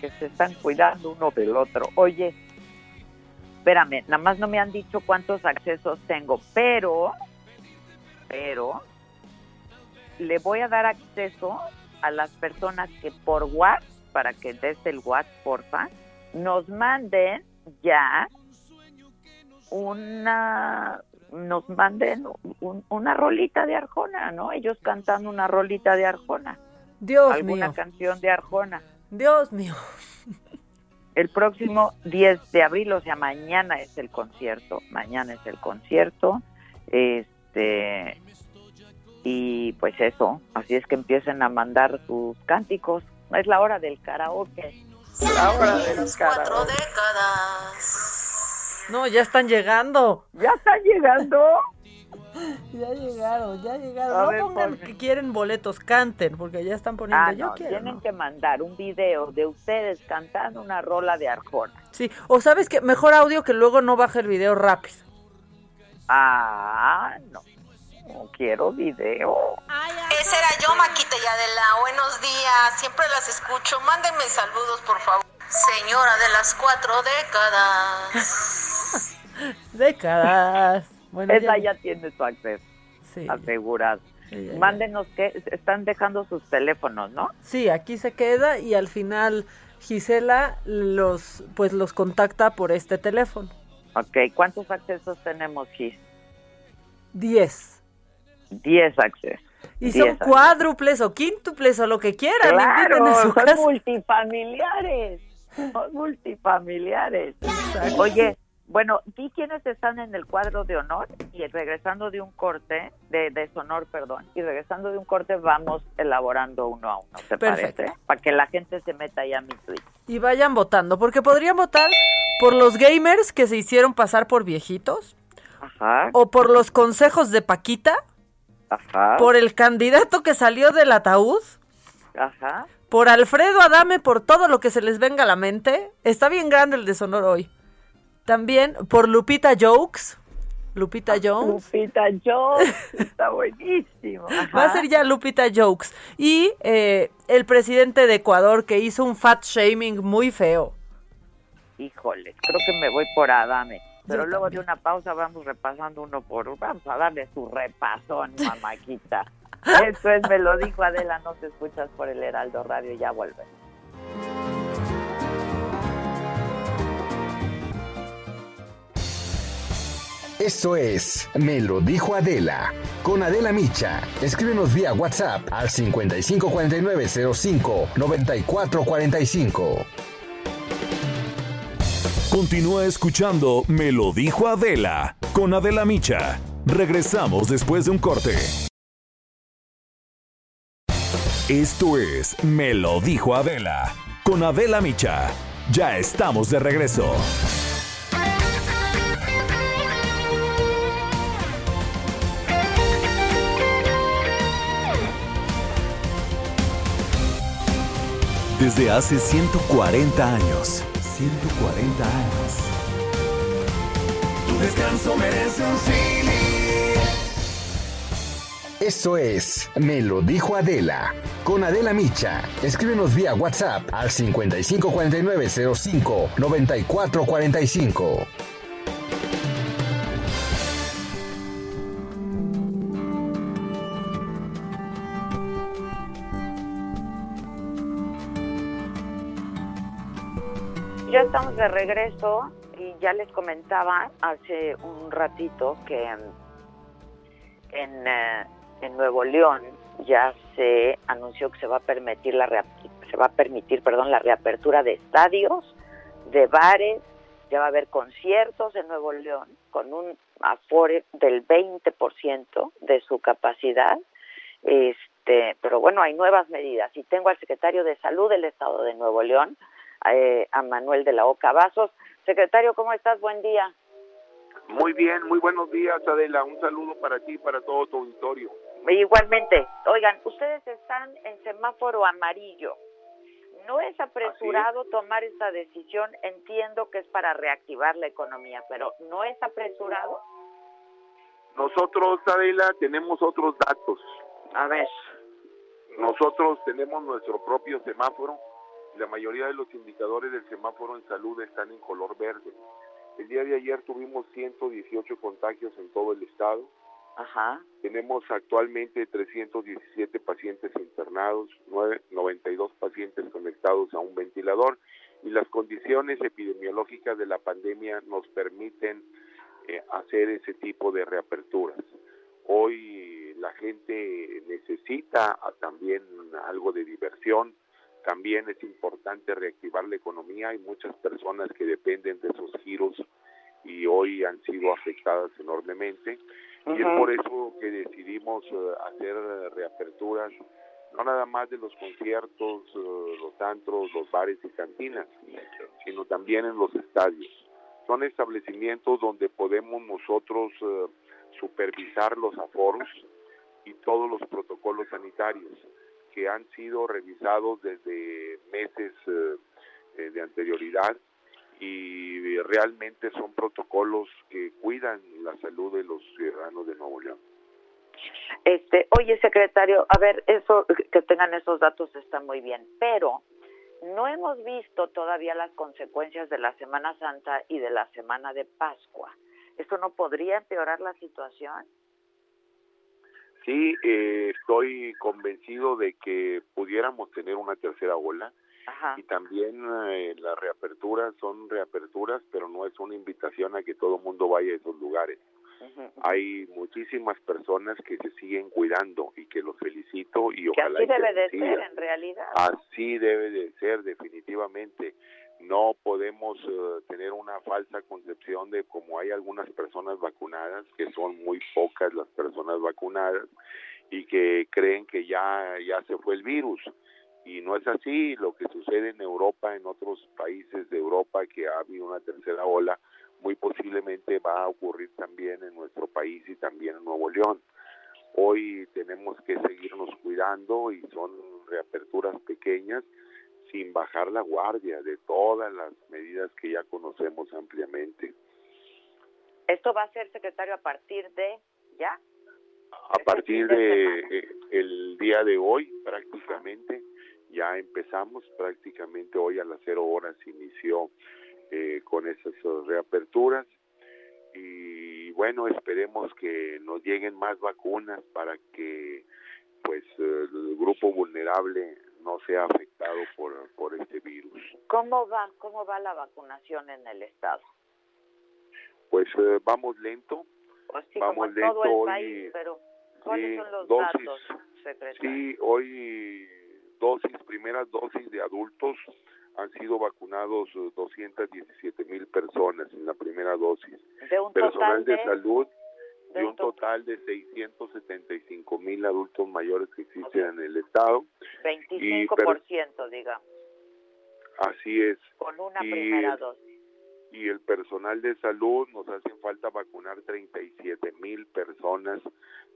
que se están cuidando uno del otro. Oye, espérame, nada más no me han dicho cuántos accesos tengo, pero, pero, le voy a dar acceso a las personas que por WhatsApp, para que des el WhatsApp, porfa, nos manden ya una nos manden un- una rolita de Arjona, ¿no? Ellos cantando una rolita de Arjona. Dios alguna mío. canción de Arjona. Dios mío. El próximo 10 de abril, o sea, mañana es el concierto, mañana es el concierto. Este y pues eso, así es que empiecen a mandar sus cánticos. Es la hora del karaoke. La hora del karaoke. No, ya están llegando. Ya están llegando. Ya llegaron, ya A llegaron. ver, no pongan ponme. que quieren boletos, canten, porque ya están poniendo. Ah, Yo no, quiero. tienen ¿no? que mandar un video de ustedes cantando una rola de Arjona. Sí, o sabes que mejor audio que luego no baje el video rápido. Ah, no. No quiero video. Esa era yo, Maquita y Adela. Buenos días, siempre las escucho. Mándenme saludos, por favor. Señora de las cuatro décadas. Décadas. Bueno, Esa ya- ya tiene su acceso. Sí. Asegurado. Sí, ya, ya. Mándenos que están dejando sus teléfonos, ¿no? Sí, aquí se queda y al final Gisela los pues los contacta por este teléfono. Ok, ¿cuántos accesos tenemos, Gis? Diez. Diez accesos. Y son cuádruples o quíntuples o lo que quieran. Claro, su son casa. multifamiliares. Son multifamiliares. Oye, bueno, vi quiénes están en el cuadro de honor y regresando de un corte, de deshonor, perdón, y regresando de un corte vamos elaborando uno a uno, ¿te Perfecto. parece? Para que la gente se meta ya a mi tweet. Y vayan votando, porque podrían votar por los gamers que se hicieron pasar por viejitos, Ajá, o por los consejos de Paquita, ajá, por el candidato que salió del ataúd, ajá. por Alfredo Adame, por todo lo que se les venga a la mente. Está bien grande el deshonor hoy. También por Lupita Jokes. Lupita Jones. Lupita Jones, está buenísimo. Va a ser ya Lupita Jokes. Y eh, el presidente de Ecuador que hizo un fat shaming muy feo. Híjole, creo que me voy por Adame. Pero Yo luego de una pausa vamos repasando uno por uno. Vamos a darle su repasón, mamáquita. Eso es, me lo dijo Adela, no te escuchas por el Heraldo Radio, ya vuelve. Eso es Me lo dijo Adela. Con Adela Micha. Escríbenos vía WhatsApp al 554905 9445. Continúa escuchando Me lo dijo Adela con Adela Micha. Regresamos después de un corte. Esto es Me lo dijo Adela con Adela Micha. Ya estamos de regreso. Desde hace 140 años. 140 años. Tu descanso merece un Cine. Eso es Me lo dijo Adela. Con Adela Micha. Escríbenos vía WhatsApp al 554905 9445. Estamos de regreso y ya les comentaba hace un ratito que mm, en, eh, en Nuevo León ya se anunció que se va a permitir la se va a permitir, perdón, la reapertura de estadios, de bares, ya va a haber conciertos en Nuevo León con un afore del 20% de su capacidad. Este, pero bueno, hay nuevas medidas y tengo al secretario de Salud del Estado de Nuevo León, eh, a Manuel de la Oca Vasos. Secretario, ¿cómo estás? Buen día. Muy bien, muy buenos días, Adela. Un saludo para ti y para todo tu auditorio. Igualmente, oigan, ustedes están en semáforo amarillo. No es apresurado tomar esta decisión, entiendo que es para reactivar la economía, pero no es apresurado. Nosotros, Adela, tenemos otros datos. A ver. Nosotros tenemos nuestro propio semáforo. La mayoría de los indicadores del semáforo en salud están en color verde. El día de ayer tuvimos 118 contagios en todo el estado. Ajá. Tenemos actualmente 317 pacientes internados, nueve- 92 pacientes conectados a un ventilador y las condiciones epidemiológicas de la pandemia nos permiten eh, hacer ese tipo de reaperturas. Hoy la gente necesita ah, también algo de diversión, también es importante reactivar la economía, hay muchas personas que dependen de esos giros y hoy han sido afectadas enormemente. Y es por eso que decidimos eh, hacer reaperturas no nada más de los conciertos, eh, los antros, los bares y cantinas, sino también en los estadios. Son establecimientos donde podemos nosotros eh, supervisar los aforos y todos los protocolos sanitarios que han sido revisados desde meses eh, eh, de anterioridad y realmente son protocolos que cuidan la salud de los ciudadanos de Nuevo León. Este, oye, secretario, a ver, eso que tengan esos datos está muy bien, pero no hemos visto todavía las consecuencias de la Semana Santa y de la Semana de Pascua. ¿Esto no podría empeorar la situación? Sí, eh, estoy convencido de que pudiéramos tener una tercera ola y también eh, las reaperturas son reaperturas, pero no es una invitación a que todo el mundo vaya a esos lugares. Hay muchísimas personas que se siguen cuidando y que los felicito y ojalá así que debe de ser en realidad. Así debe de ser definitivamente. No podemos eh, tener una falsa concepción de como hay algunas personas vacunadas, que son muy pocas las personas vacunadas y que creen que ya ya se fue el virus y no es así. Lo que sucede en Europa, en otros países de Europa que ha habido una tercera ola, muy posiblemente va a ocurrir también en nuestro país y también en Nuevo León. Hoy tenemos que seguirnos cuidando y son reaperturas pequeñas sin bajar la guardia de todas las medidas que ya conocemos ampliamente. Esto va a ser, secretario, a partir de ya. A partir de eh, el día de hoy prácticamente ya empezamos, prácticamente hoy a las cero horas inició eh, con esas eh, reaperturas y bueno, esperemos que nos lleguen más vacunas para que pues el grupo vulnerable no sea afectado por, por este virus. ¿Cómo va, cómo va la vacunación en el estado? Pues eh, vamos lento, Pues sí, vamos como en lento todo el hoy. país, pero ¿cuáles sí, son los dosis. datos, secretario? Sí, hoy dosis, primeras dosis de adultos han sido vacunados eh, 217 mil personas en la primera dosis. De un Personal total de, de- salud de un total de 675 mil adultos mayores que existen en el estado. Y per- 25%, digamos, así es. con una y primera dosis. y el personal de salud nos hacen falta vacunar 37 mil personas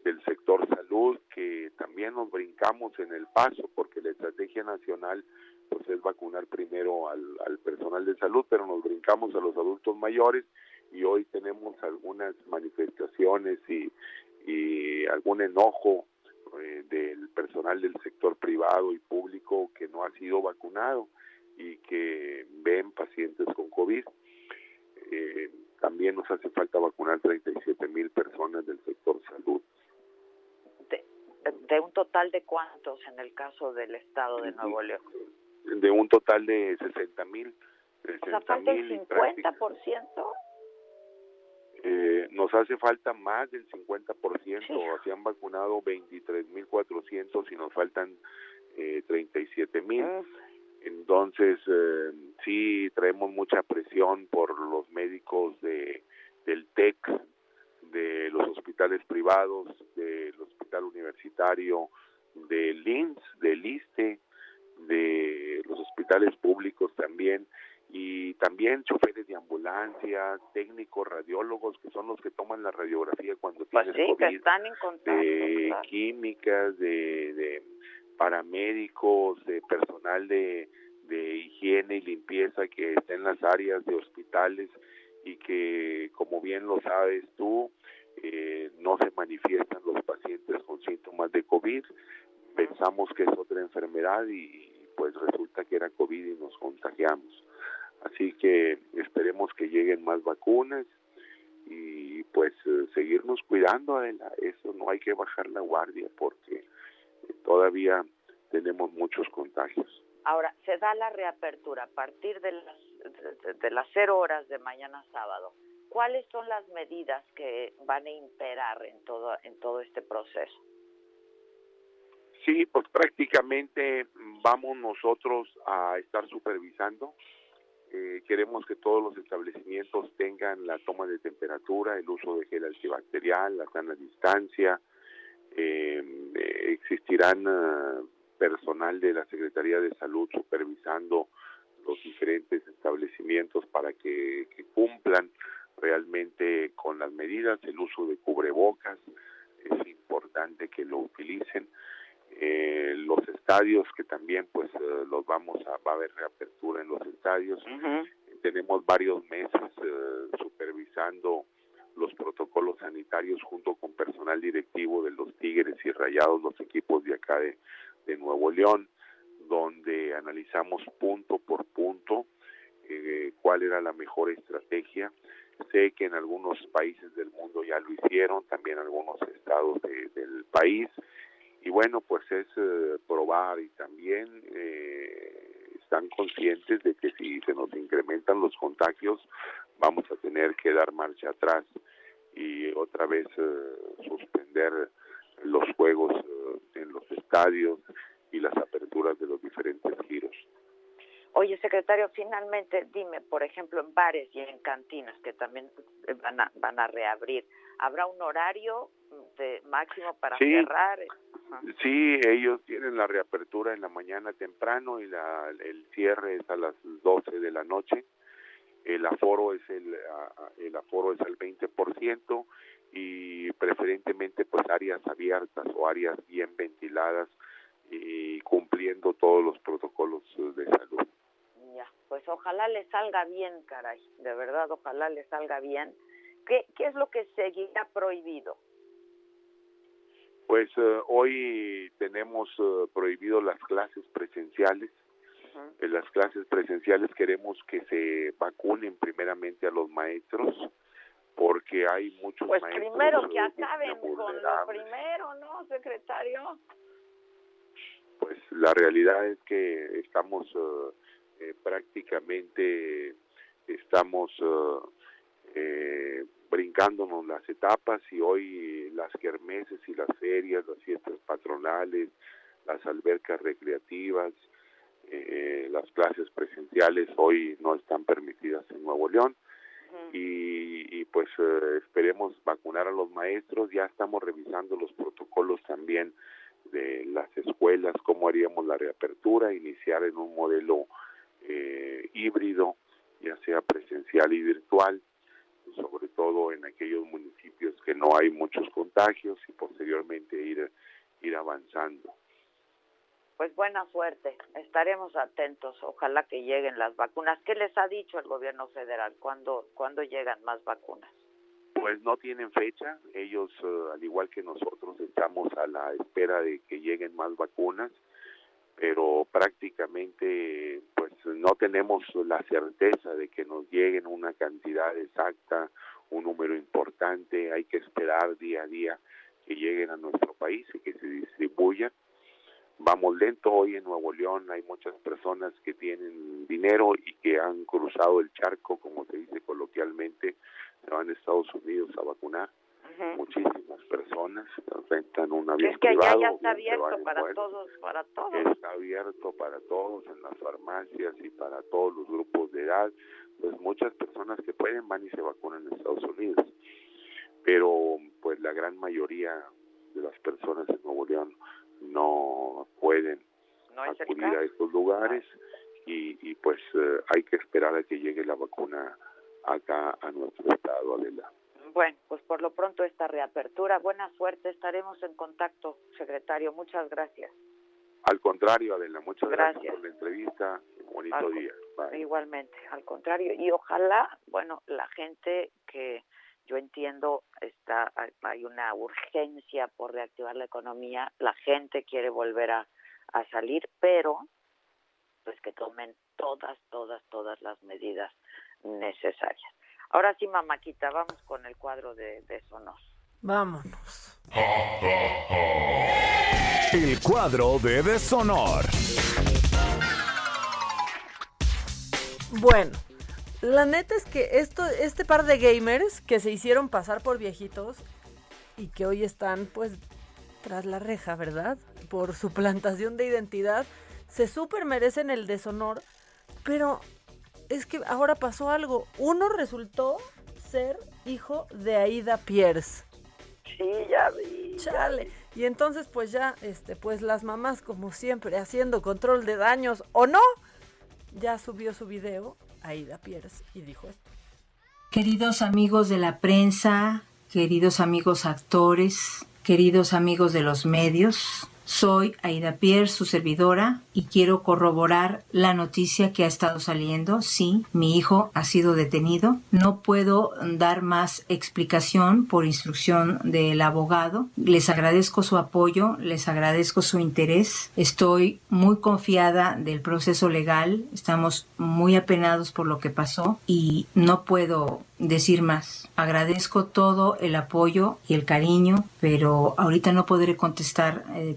del sector salud que también nos brincamos en el paso porque la estrategia nacional pues es vacunar primero al, al personal de salud pero nos brincamos a los adultos mayores y hoy tenemos algunas manifestaciones y, y algún enojo eh, del personal del sector privado y público que no ha sido vacunado y que ven pacientes con COVID. Eh, también nos hace falta vacunar 37 mil personas del sector salud. ¿De un total de cuántos en el caso del estado de Nuevo León? De un total de 60 mil. O sea, falta el 50%. Eh, nos hace falta más del 50%. Se han vacunado 23.400 y nos faltan eh, 37.000. Entonces, eh, sí traemos mucha presión por los médicos de del TEC, de los hospitales privados, del hospital universitario, del INS, del ISTE, de los hospitales públicos también, y también choferes de ambulancia, técnicos, radiólogos, que son los que toman la radiografía cuando Pues tienes sí, que COVID, están en contacto. de claro. químicas, de, de paramédicos, de personal de, de higiene y limpieza que está en las áreas de hospitales y que, como bien lo sabes tú, eh, no se manifiestan los pacientes con síntomas de COVID. Pensamos que es otra enfermedad y pues resulta que era COVID y nos contagiamos. Así que esperemos que lleguen más vacunas y pues eh, seguirnos cuidando, Adela. Eso no hay que bajar la guardia porque todavía tenemos muchos contagios. Ahora, se da la reapertura a partir de las, de, de las cero horas de mañana sábado. ¿Cuáles son las medidas que van a imperar en todo, en todo este proceso? Sí, pues prácticamente vamos nosotros a estar supervisando. Eh, queremos que todos los establecimientos tengan la toma de temperatura, el uso de gel antibacterial, la sana distancia. Eh, eh, existirán eh, personal de la Secretaría de Salud supervisando los diferentes establecimientos para que cumplan realmente con las medidas, el uso de cubrebocas, es importante que lo utilicen. Eh, los estadios que también pues eh, los vamos a va a haber reapertura en los estadios. Tenemos varios meses eh, supervisando los protocolos sanitarios junto con personal directivo de los Tigres y Rayados los equipos de acá de, de Nuevo León donde analizamos punto por punto eh, cuál era la mejor estrategia. Sé que en algunos países del mundo ya lo hicieron también algunos estados de- del país y bueno, pues es eh, probar y también eh, están conscientes de que si se nos incrementan los contagios, vamos a tener que dar marcha atrás y otra vez eh, suspender los juegos eh, en los estadios y las aperturas de los diferentes giros. Oye, secretario, finalmente dime, por ejemplo, en bares y en cantinas que también van a, van a reabrir, ¿habrá un horario de máximo para cerrar? Sí, ellos tienen la reapertura en la mañana temprano y la, el cierre es a las 12 de la noche. El aforo es el, el aforo es el 20% y preferentemente pues áreas abiertas o áreas bien ventiladas y cumpliendo todos los protocolos de salud pues ojalá le salga bien, caray, de verdad, ojalá le salga bien. ¿Qué, qué es lo que seguirá prohibido? Pues eh, hoy tenemos uh, prohibido las clases presenciales. En las clases presenciales queremos que se vacunen primeramente a los maestros porque hay muchos pues maestros. Pues primero que acaben con lo primero, ¿no, secretario? Pues la realidad es que estamos uh, eh, prácticamente estamos eh, eh, brincándonos las etapas y hoy las kermeses y las ferias, las fiestas patronales, las albercas recreativas, las clases presenciales hoy no están permitidas en Nuevo León. Y, y, pues esperemos vacunar a los maestros. Ya estamos revisando los protocolos también de las escuelas, cómo haríamos la reapertura, iniciar en un modelo eh, híbrido, ya sea presencial y virtual, sobre todo en aquellos municipios que no hay muchos contagios y posteriormente ir, ir avanzando. Pues buena suerte, estaremos atentos, ojalá que lleguen las vacunas. ¿Qué les ha dicho el gobierno federal? ¿Cuándo, ¿cuándo llegan más vacunas? Pues no tienen fecha, ellos eh, al igual que nosotros estamos a la espera de que lleguen más vacunas pero prácticamente no tenemos la certeza de que nos lleguen una cantidad exacta, un número importante, hay que esperar día a día que lleguen a nuestro país y que se distribuyan. Vamos lento hoy en Nuevo León, hay muchas personas que tienen dinero y que han cruzado el charco, como se dice coloquialmente, se van a Estados Unidos a vacunar muchísimas personas rentan un avión es que allá ya está abierto para todos para todos. Está abierto para todos en las farmacias y para todos los grupos de edad. Pues muchas personas que pueden van y se vacunan en Estados Unidos. Pero pues la gran mayoría de las personas en Nuevo León no pueden acudir a estos lugares y, y pues eh, hay que esperar a que llegue la vacuna acá a nuestro estado Adela. Bueno, pues por lo pronto esta reapertura. Buena suerte, estaremos en contacto, secretario. Muchas gracias. Al contrario, Adela, muchas gracias, por la entrevista. Un bonito día. Igualmente, al contrario. Y ojalá, bueno, la gente que yo entiendo está hay una urgencia por reactivar la economía, la gente quiere volver a, a salir, pero pues que tomen todas, todas, todas las medidas necesarias. Ahora sí, mamáquita, vamos con el cuadro de, de Sonor. Vámonos. El cuadro de Deshonor. Bueno, la neta es que esto, este par de gamers que se hicieron pasar por viejitos y que hoy están pues tras la reja, ¿verdad? Por su plantación de identidad, se súper merecen el deshonor, pero es que ahora pasó algo. Uno resultó ser hijo de Aida Pierce. Sí, ya vi. Chale. Y entonces, pues ya, este, pues las mamás, como siempre, haciendo control de daños o no, ya subió su video Aida Pierce y dijo esto. Queridos amigos de la prensa, queridos amigos actores, queridos amigos de los medios, soy Aida Pierre, su servidora, y quiero corroborar la noticia que ha estado saliendo. Sí, mi hijo ha sido detenido. No puedo dar más explicación por instrucción del abogado. Les agradezco su apoyo, les agradezco su interés. Estoy muy confiada del proceso legal. Estamos muy apenados por lo que pasó y no puedo decir más. Agradezco todo el apoyo y el cariño, pero ahorita no podré contestar eh,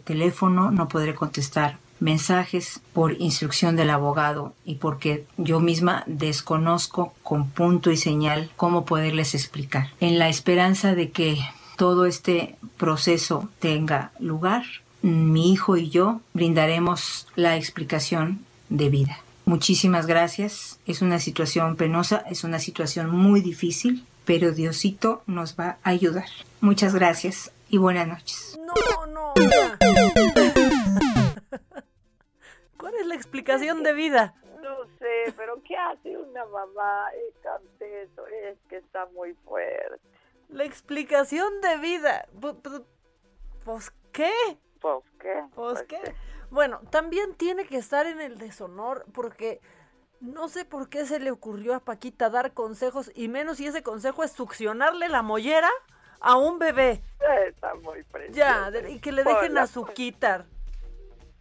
no podré contestar mensajes por instrucción del abogado y porque yo misma desconozco con punto y señal cómo poderles explicar. En la esperanza de que todo este proceso tenga lugar, mi hijo y yo brindaremos la explicación de vida. Muchísimas gracias. Es una situación penosa, es una situación muy difícil, pero Diosito nos va a ayudar. Muchas gracias y buenas noches. No, no. ¿Cuál es la explicación de vida? No sé, pero ¿qué hace una mamá? eso? Es que está muy fuerte. La explicación de vida. ¿Pues qué? ¿Pues qué? ¿Pues qué? Bueno, también tiene que estar en el deshonor porque no sé por qué se le ocurrió a Paquita dar consejos y menos si ese consejo es succionarle la mollera a un bebé. Está muy precioso. Ya, y que le dejen a su quitar.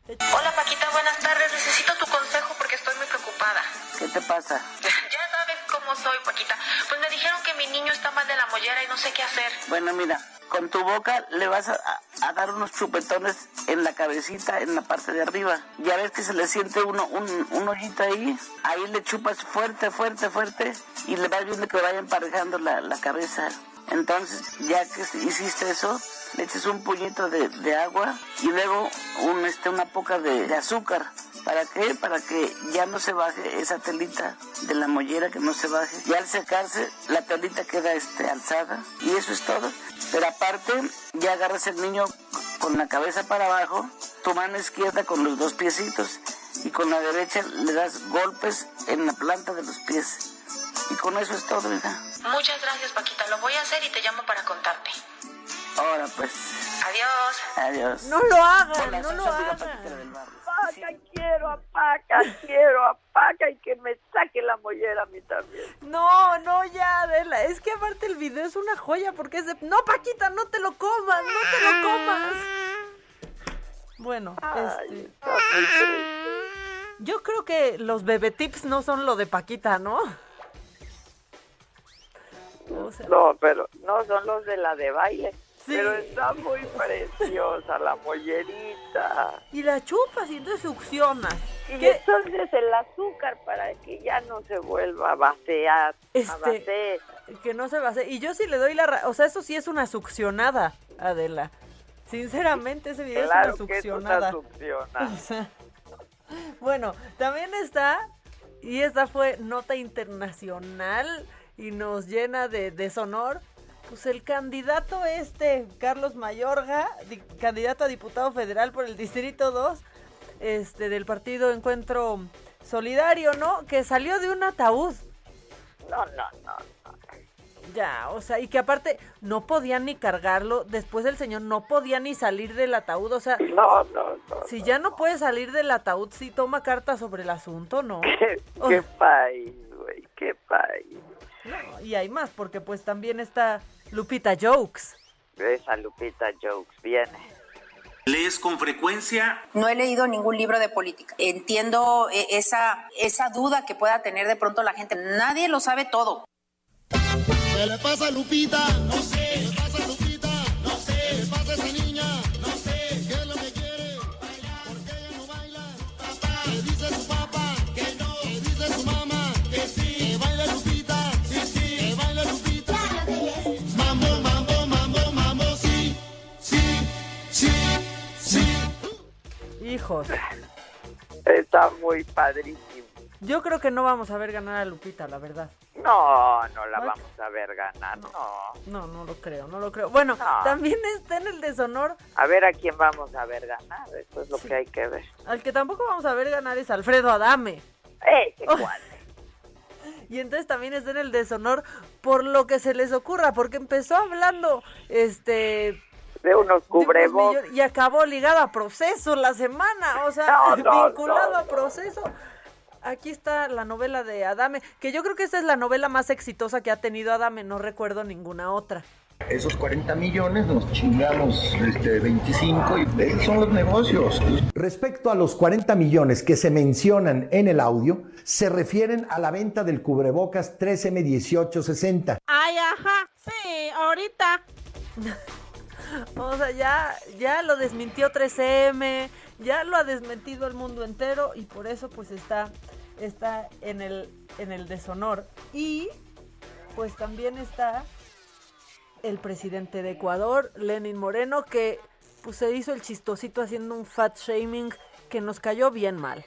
Hola Paquita, buenas tardes. Necesito tu consejo porque estoy muy preocupada. ¿Qué te pasa? Ya sabes cómo soy, Paquita. Pues me dijeron que mi niño está mal de la mollera y no sé qué hacer. Bueno, mira, con tu boca le vas a, a, dar unos chupetones en la cabecita, en la parte de arriba. Ya ves que se le siente uno, un, un hoyito ahí. Ahí le chupas fuerte, fuerte, fuerte y le vas viendo que vaya emparejando la, la cabeza. Entonces, ya que hiciste eso, le eches un puñito de, agua y luego un, este, una poca de, de, azúcar. ¿Para qué? Para que ya no se baje esa telita de la mollera, que no se baje. Y al secarse, la telita queda este, alzada. Y eso es todo. Pero aparte, ya agarras el niño con la cabeza para abajo, tu mano izquierda con los dos piecitos. Y con la derecha le das golpes en la planta de los pies. Y con eso es todo, hija. Muchas gracias, Paquita. Lo voy a hacer y te llamo para contarte. Ahora pues. Adiós. Adiós. No lo hagan, no lo hagan. Paca, quiero a Paca, quiero a Paca y que me saque la mollera a mí también. No, no, ya, Adela. Es que aparte el video es una joya porque es de... No, Paquita, no te lo comas, no te lo comas. Bueno, Ay, este... Yo creo que los bebé tips no son lo de Paquita, ¿no? O sea... No, pero no son los de la de baile. Sí. Pero está muy preciosa la mollerita. Y la chupas y entonces succionas. Y ¿Qué? entonces el azúcar para que ya no se vuelva a vaciar. Este, a vaciar. Que no se vacíe. Y yo sí le doy la... O sea, eso sí es una succionada, Adela. Sinceramente, ese video claro es una succionada. Que es una succionada. Bueno, también está... Y esta fue nota internacional y nos llena de deshonor. Pues el candidato este, Carlos Mayorga, di, candidato a diputado federal por el Distrito 2, este, del partido Encuentro Solidario, ¿no? Que salió de un ataúd. No, no, no, no. Ya, o sea, y que aparte no podían ni cargarlo, después el señor no podía ni salir del ataúd, o sea... No, no, no. Si ya no puede salir del ataúd, sí toma carta sobre el asunto, ¿no? ¿Qué, qué país, güey, qué país. No, y hay más, porque pues también está Lupita Jokes. Esa Lupita Jokes viene. ¿Lees con frecuencia? No he leído ningún libro de política. Entiendo esa, esa duda que pueda tener de pronto la gente. Nadie lo sabe todo. ¿Qué le pasa a Lupita? No sé. ¿Qué le pasa a Lupita? No sé. ¿Qué le pasa a esa niña? Hijos. Está muy padrísimo. Yo creo que no vamos a ver ganar a Lupita, la verdad. No, no la vamos a ver ganar, no. No, no lo creo, no lo creo. Bueno, no. también está en el deshonor. A ver a quién vamos a ver ganar, eso es lo sí. que hay que ver. Al que tampoco vamos a ver ganar es Alfredo Adame. ¡Eh, qué oh. Y entonces también está en el deshonor por lo que se les ocurra, porque empezó hablando, este, de unos cubrebocas. Y acabó ligado a proceso la semana, o sea, no, no, vinculado no, a proceso. Aquí está la novela de Adame, que yo creo que esta es la novela más exitosa que ha tenido Adame, no recuerdo ninguna otra. Esos 40 millones nos chingamos este, 25 y esos son los negocios. Respecto a los 40 millones que se mencionan en el audio, se refieren a la venta del cubrebocas 3M1860. Ay, ajá, sí, ahorita. o sea, ya, ya lo desmintió 3M, Ya lo ha desmentido el mundo entero y por eso pues está, está en, el, en el deshonor. Y pues también está el presidente de Ecuador, Lenin Moreno, que pues se hizo el chistosito haciendo un fat shaming que nos cayó bien mal.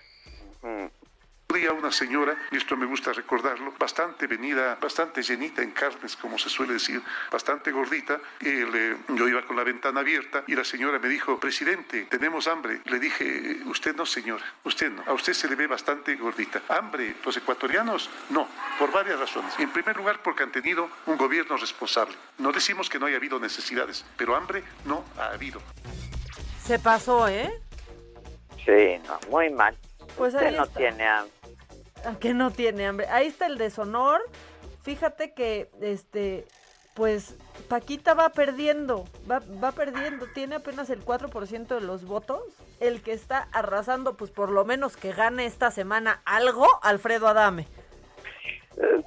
Había una señora, y esto me gusta recordarlo, bastante venida, bastante llenita en carnes, como se suele decir, bastante gordita. Y le- yo iba con la ventana abierta y la señora me dijo, presidente, tenemos hambre. Le dije, usted no, señora, usted no. A usted se le ve bastante gordita. ¿Hambre? ¿Los ecuatorianos? No, por varias razones. En primer lugar, porque han tenido un gobierno responsable. No decimos que no haya habido necesidades, pero hambre no ha habido. Se pasó, ¿eh? Sí, no, muy mal. Pues Usted no está. tiene hambre. ¿A que no tiene hambre? Ahí está el deshonor. Fíjate que, este, pues, Paquita va perdiendo, va, va perdiendo, tiene apenas el 4% de los votos. El que está arrasando, pues por lo menos que gane esta semana algo, Alfredo Adame.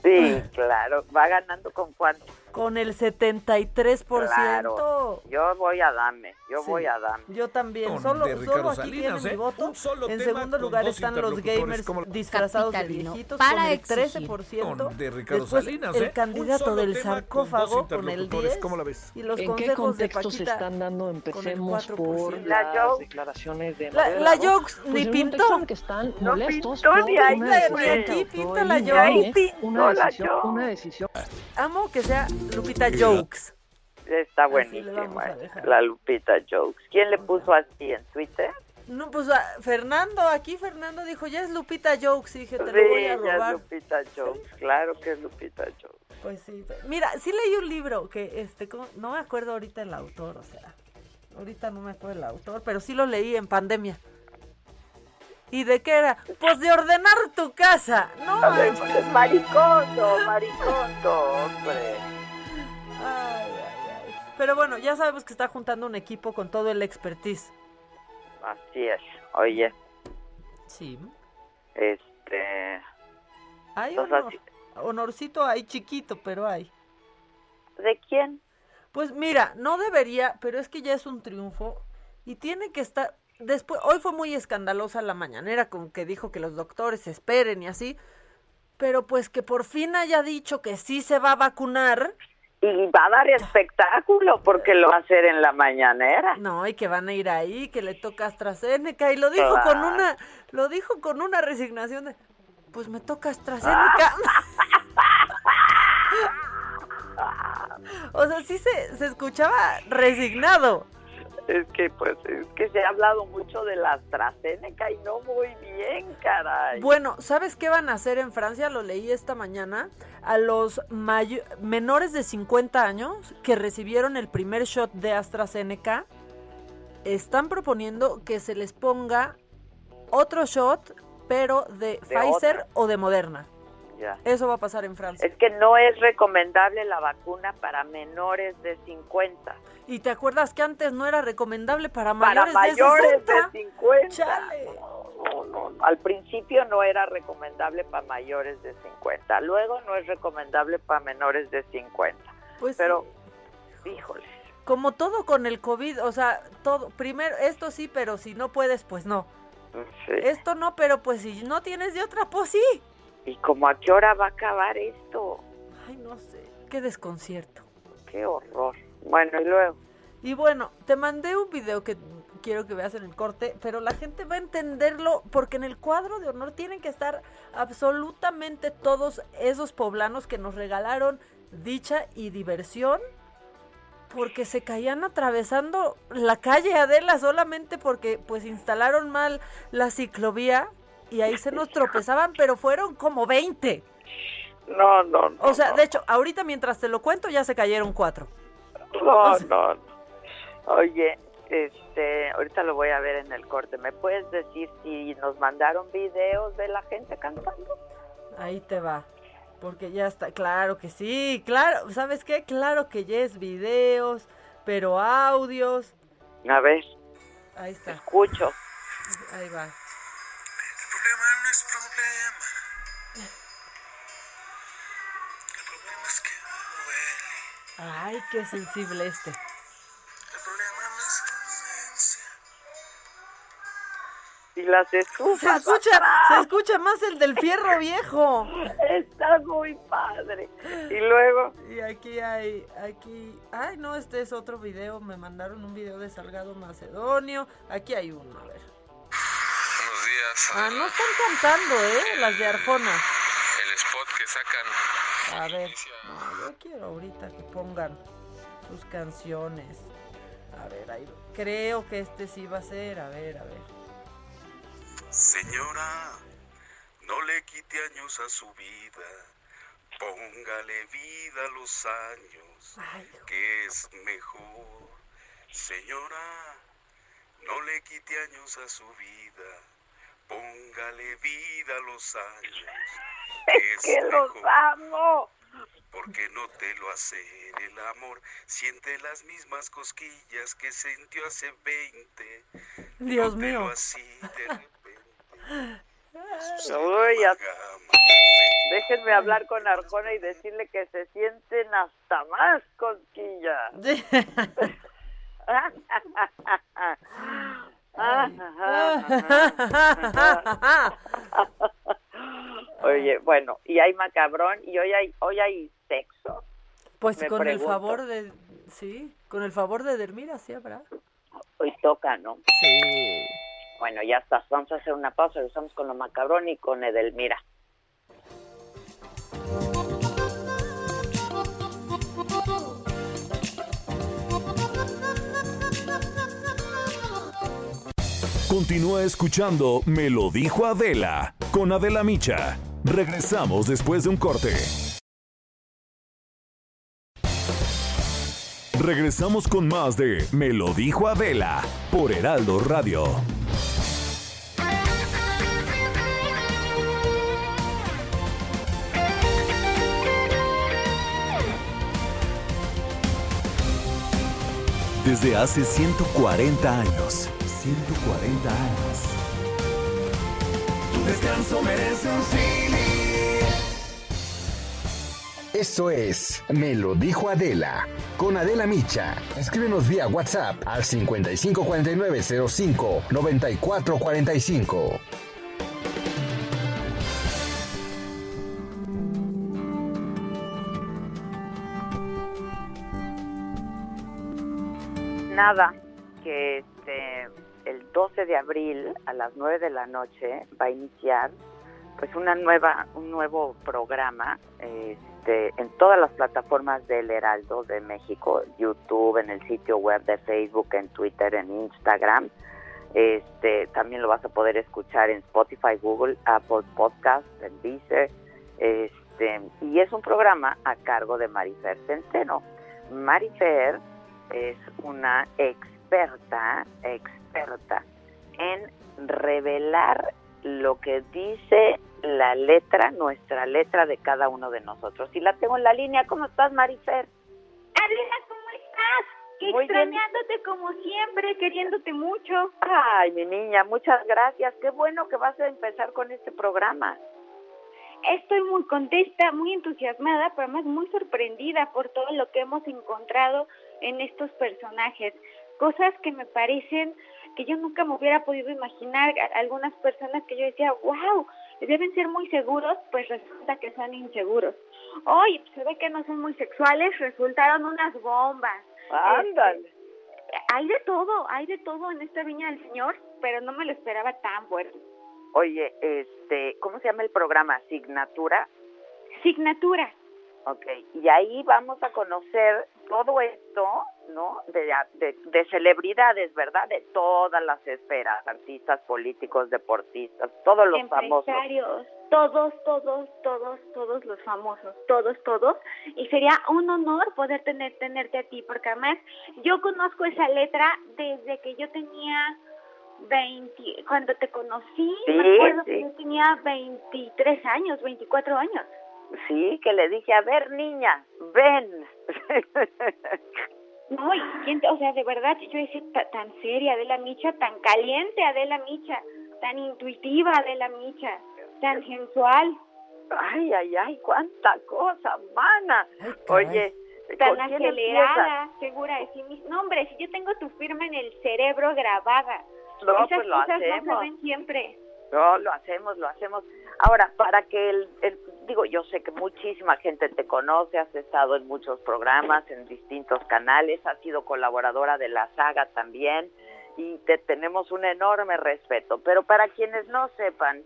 Sí, claro. ¿Va ganando con cuánto? Con el 73%. Claro. Yo voy a Dame. Yo Sí. voy a Dame. Yo también, Con solo, solo aquí Salinas, tiene mi ¿eh? voto. Un solo en segundo con lugar están los gamers ¿cómo lo- disfrazados de viejitos para con el exigir. 13%. Con de Ricardo Después Salinas, el ¿eh? candidato del con sarcófago dos con el interlocutores, 10 ¿cómo la ves? y los ¿En qué consejos de contexto se están dando? con Empecemos 4%. por La las declaraciones de La- la Jokes pues ni pintó. que están No molestos pintó ni ahí, aquí pinta la Jokes. una decisión Amo que sea Lupita. Jokes. Está buenísima. dejar. La Lupita Jokes. ¿Quién le puso así en Twitter? No, pues ah, Fernando, aquí Fernando dijo, ya es Lupita Jokes. Y dije, te Sí, lo voy a ella es robar. Lupita Jokes. Claro que es Lupita Jokes. Pues sí. Mira, sí leí un libro que, este, ¿cómo? no me acuerdo ahorita el autor, o sea, ahorita no me acuerdo el autor, pero sí lo leí en pandemia. ¿Y de qué era? Pues de ordenar tu casa. No, A ver, manches. es maricondo, maricondo, hombre. Ay, ay, ay. Pero bueno, ya sabemos que está juntando un equipo con todo el expertise. Así es. Oye, Sí. este... Hay honor. Honorcito hay chiquito, pero hay. ¿De quién? Pues mira, no debería, pero es que ya es un triunfo y tiene que estar. Después, hoy fue muy escandalosa la mañanera con que dijo que los doctores esperen y así, pero pues que por fin haya dicho que sí se va a vacunar. Y va a dar espectáculo porque lo va a hacer en la mañanera. No, y que van a ir ahí, que le toca AstraZeneca y lo dijo con una, lo dijo con una resignación de, pues me toca AstraZeneca. o sea, sí se, se escuchaba resignado. Es que, pues, es que se ha hablado mucho de la AstraZeneca y no muy bien, caray. Bueno, ¿sabes qué van a hacer en Francia? Lo leí esta mañana. A los menores de 50 años que recibieron el primer shot de AstraZeneca, están proponiendo que se les ponga otro shot, pero de, De Pfizer otra. o de Moderna. Ya. Eso va a pasar en Francia. Es que no es recomendable la vacuna para menores de 50. Y te acuerdas que antes no era recomendable para Para mayores, mayores de de 60. 50. Chale. No, no, no. Al principio no era recomendable para mayores de 50. Luego no es recomendable para menores de 50. Pues Pero, híjole. Como todo con el COVID, o sea, todo, primero, esto sí, pero si no puedes, pues no. Sí. Esto no, pero pues si no tienes de otra, pues sí. ¿Y como a qué hora va a acabar esto? Ay, no sé, qué desconcierto. Qué horror. Bueno, y luego. Y bueno, te mandé un video que quiero que veas en el corte, pero la gente va a entenderlo porque en el cuadro de honor tienen que estar absolutamente todos esos poblanos que nos regalaron dicha y diversión porque se caían atravesando la calle Adela solamente porque pues instalaron mal la ciclovía y ahí se nos tropezaban, pero fueron como 20. No, no, no. O sea, no. de hecho, ahorita mientras te lo cuento ya se cayeron cuatro. No, no, no. Oye, este, ahorita lo voy a ver en el corte. ¿Me puedes decir si nos mandaron videos de la gente cantando? Ahí te va. Porque ya está, claro que sí, claro, ¿sabes qué? Claro que ya es videos, pero audios. A ver, Ahí está, escucho. ahí va. Ay, qué sensible este. y las estufas. Se escucha, se escucha más el del fierro viejo. Está muy padre. Y luego, Y aquí hay, aquí, ay no, este es otro video, me mandaron un video de Salgado Macedonio, aquí hay uno, a ver. Días. Ah, no están cantando, ¿eh? Las de Arjona. El spot que sacan. A ver, no, yo quiero ahorita que pongan sus canciones. A ver, ahí, creo que este sí va a ser, a ver, a ver. Señora, no le quite años a su vida, póngale vida a los años, que es mejor. Señora, no le quite años a su vida, póngale vida a los años, es que los mejor. amo. Porque no te lo hace el amor, siente las mismas cosquillas que sintió hace 20. Dios no te mío. lo así de repente. Uy, a- déjenme hablar con Arjona y decirle que se sienten hasta más cosquillas. Oye, bueno, y hay macabrón y hoy hay hoy hay sexo. Pues con pregunto. el favor de, sí, con el favor de Dermira, sí habrá. Hoy toca, ¿no? Sí. Bueno, ya está. Vamos a hacer una pausa. Regresamos con lo macabrón y con Edelmira. Continúa escuchando Me lo dijo Adela con Adela Micha. Regresamos después de un corte. Regresamos con más de Me lo dijo Adela por Heraldo Radio. Desde hace 140 años. 140 años. Tu descanso merece un Esto es Me lo dijo Adela con Adela Micha. Escríbenos vía WhatsApp al 554905 9445. Nada, que 12 de abril a las 9 de la noche va a iniciar pues una nueva un nuevo programa este, en todas las plataformas del Heraldo de México, YouTube, en el sitio web de Facebook, en Twitter, en Instagram. Este, también lo vas a poder escuchar en Spotify, Google, Apple Podcast, en Deezer. Este, y es un programa a cargo de Marifer Centeno. Marifer es una experta, experta en revelar lo que dice la letra, nuestra letra de cada uno de nosotros. Y la tengo en la línea. ¿Cómo estás, Marifer? Adela, ¿cómo estás? Muy bien. extrañándote como siempre, queriéndote mucho. Ay, mi niña, muchas gracias. Qué bueno que vas a empezar con este programa. Estoy muy contenta, muy entusiasmada, pero además muy sorprendida por todo lo que hemos encontrado en estos personajes. Cosas que me parecen que yo nunca me hubiera podido imaginar. Algunas personas que yo decía, wow, deben ser muy seguros, pues resulta que son inseguros. Oye, se ve que no son muy sexuales, resultaron unas bombas. Ándale. Este, hay de todo, hay de todo en esta viña del Señor, pero no me lo esperaba tan fuerte. Oye, este, ¿cómo se llama el programa? ¿Signatura? Signatura. Ok, y ahí vamos a conocer todo esto, ¿no? De, de, de celebridades, ¿verdad? De todas las esferas, artistas, políticos, deportistas, todos los famosos. Todos, todos, todos, todos los famosos, todos, todos. Y sería un honor poder tener, tenerte a ti, porque además yo conozco esa letra desde que yo tenía 20, cuando te conocí, Sí, me acuerdo sí. que yo tenía 23 años, 24 años. Sí, que le dije, a ver, niña, ven. No, y o sea, de verdad, yo decía ta- tan seria Adela Micha, tan caliente Adela Micha, tan intuitiva Adela Micha, tan sensual. Ay, ay, ay, cuánta cosa, mana. Oye, tan ¿con quién acelerada, segura de sí misma. No, hombre, si yo tengo tu firma en el cerebro grabada. No, Esas pues lo cosas no hacemos. se ven siempre. No, lo hacemos, lo hacemos. Ahora, para que el, el- digo, yo sé que muchísima gente te conoce, has estado en muchos programas, en distintos canales, has sido colaboradora de la saga también y te tenemos un enorme respeto. Pero para quienes no sepan,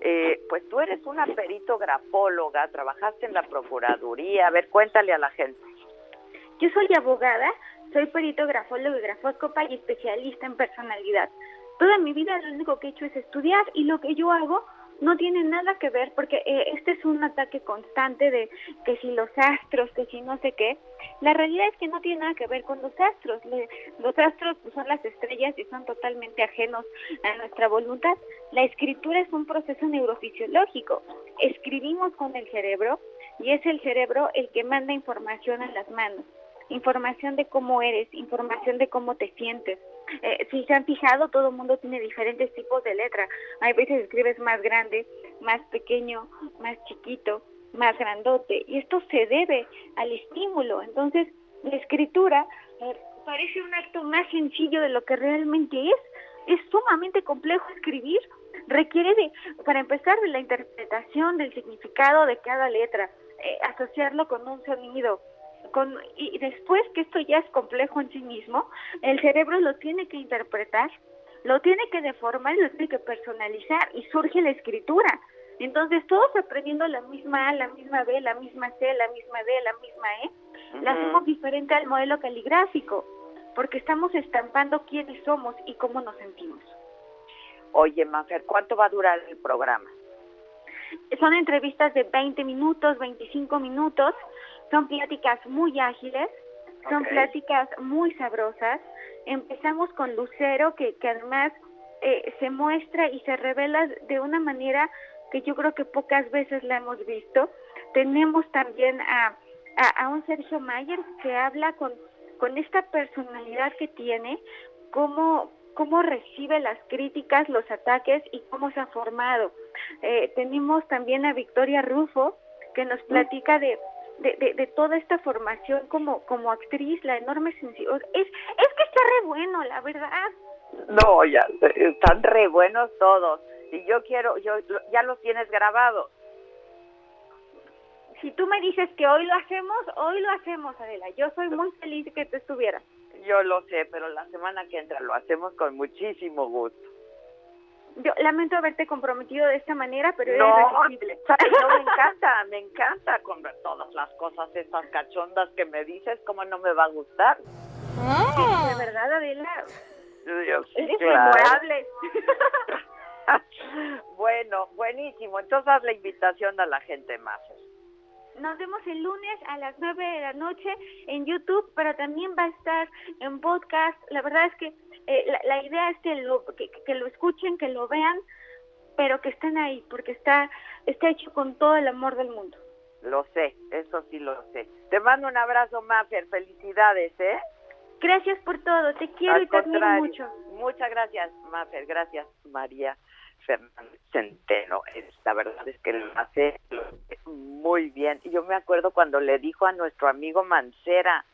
eh, pues tú eres una perito grafóloga, trabajaste en la Procuraduría. A ver, cuéntale a la gente. Yo soy abogada, soy perito grafólogo y grafóscopa y especialista en personalidad. Toda mi vida lo único que he hecho es estudiar y lo que yo hago no tiene nada que ver porque eh, este es un ataque constante de que si los astros, que si no sé qué. La realidad es que no tiene nada que ver con los astros. Le- los astros pues, son las estrellas y son totalmente ajenos a nuestra voluntad. La escritura es un proceso neurofisiológico. Escribimos con el cerebro y es el cerebro el que manda información a las manos información de cómo eres, información de cómo te sientes. Eh, si se han fijado, todo el mundo tiene diferentes tipos de letra. Hay veces escribes más grande, más pequeño, más chiquito, más grandote. Y esto se debe al estímulo. Entonces, la escritura eh, parece un acto más sencillo de lo que realmente es. Es sumamente complejo escribir. Requiere de, para empezar, de la interpretación del significado de cada letra, eh, asociarlo con un sonido, con, y después que esto ya es complejo en sí mismo, el cerebro lo tiene que interpretar, lo tiene que deformar lo tiene que personalizar y surge la escritura. Entonces todos aprendiendo la misma A, la misma B, la misma C, la misma D, la misma E, la Ujú. hacemos diferente al modelo caligráfico, porque estamos estampando quiénes somos y cómo nos sentimos. Oye, Mafer, ¿cuánto va a durar el programa? Son entrevistas de 20 minutos, 25 minutos, son pláticas muy ágiles, son pláticas muy sabrosas. Empezamos con Lucero, que, que además eh, se muestra y se revela de una manera que yo creo que pocas veces la hemos visto. Tenemos también a, a, a un Sergio Mayer que habla con, con esta personalidad que tiene, cómo, cómo recibe las críticas, los ataques y cómo se ha formado. Eh, tenemos también a Victoria Rufo, que nos platica de, de, de, de toda esta formación como, como actriz, la enorme sensibilidad. Es, es que está re bueno, la verdad. No, ya están re buenos todos. Y yo quiero, yo ya los tienes grabados. Si tú me dices que hoy lo hacemos, hoy lo hacemos, Adela. Yo soy muy feliz de que tú estuvieras. Yo lo sé, pero la semana que entra lo hacemos con muchísimo gusto. Yo lamento haberte comprometido de esta manera, pero No, eres irresistible. me encanta, me encanta con todas las cosas estas cachondas que me dices, ¿cómo no me va a gustar? De verdad, Adela, sí, eres claro. memorable. bueno, buenísimo. Entonces haz la invitación a la gente más. Nos vemos el lunes a las 9 de la noche en YouTube, pero también va a estar en podcast. La verdad es que eh, la, la idea es que lo, que, que lo escuchen, que lo vean, pero que estén ahí, porque está, está hecho con todo el amor del mundo. Lo sé, eso sí lo sé. Te mando un abrazo, Mafer. Felicidades, ¿eh? Gracias por todo, te quiero Al y te mucho. Muchas gracias, Mafer. Gracias, María Fernández Centeno. Es- La verdad es que lo hace lo hace muy bien. Y yo me acuerdo cuando le dijo a nuestro amigo Mancera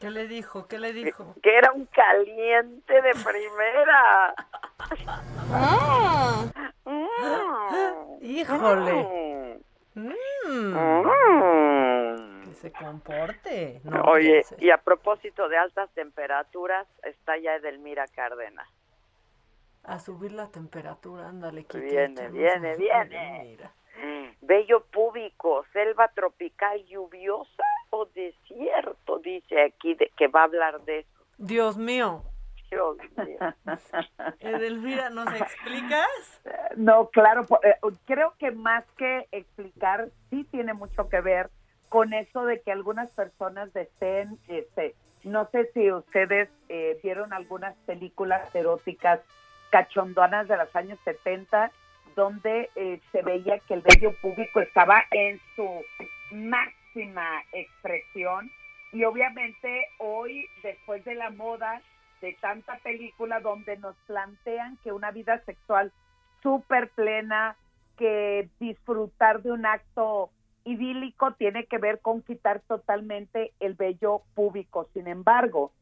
¿Qué le dijo? ¿Qué le dijo? que era un caliente de primera. Mm. Híjole. Mm. Mm. Que se comporte. No, Oye, sé. y a propósito de altas temperaturas, está ya Edelmira Cárdenas. A subir la temperatura, ándale. Viene, viene, viene. Mira. Bello público, selva tropical lluviosa o desierto, dice aquí de, que va a hablar de eso. Dios mío. Dios mío. Edelmira, ¿nos explicas? No, claro, eh, creo que más que explicar, sí tiene mucho que ver con eso de que algunas personas deseen, este, no sé si ustedes eh, vieron algunas películas eróticas cachondonas de los años 70, donde eh, se veía que el vello público estaba en su máxima expresión y obviamente hoy, después de la moda de tanta película donde nos plantean que una vida sexual súper plena, que disfrutar de un acto idílico tiene que ver con quitar totalmente el vello público. Sin embargo,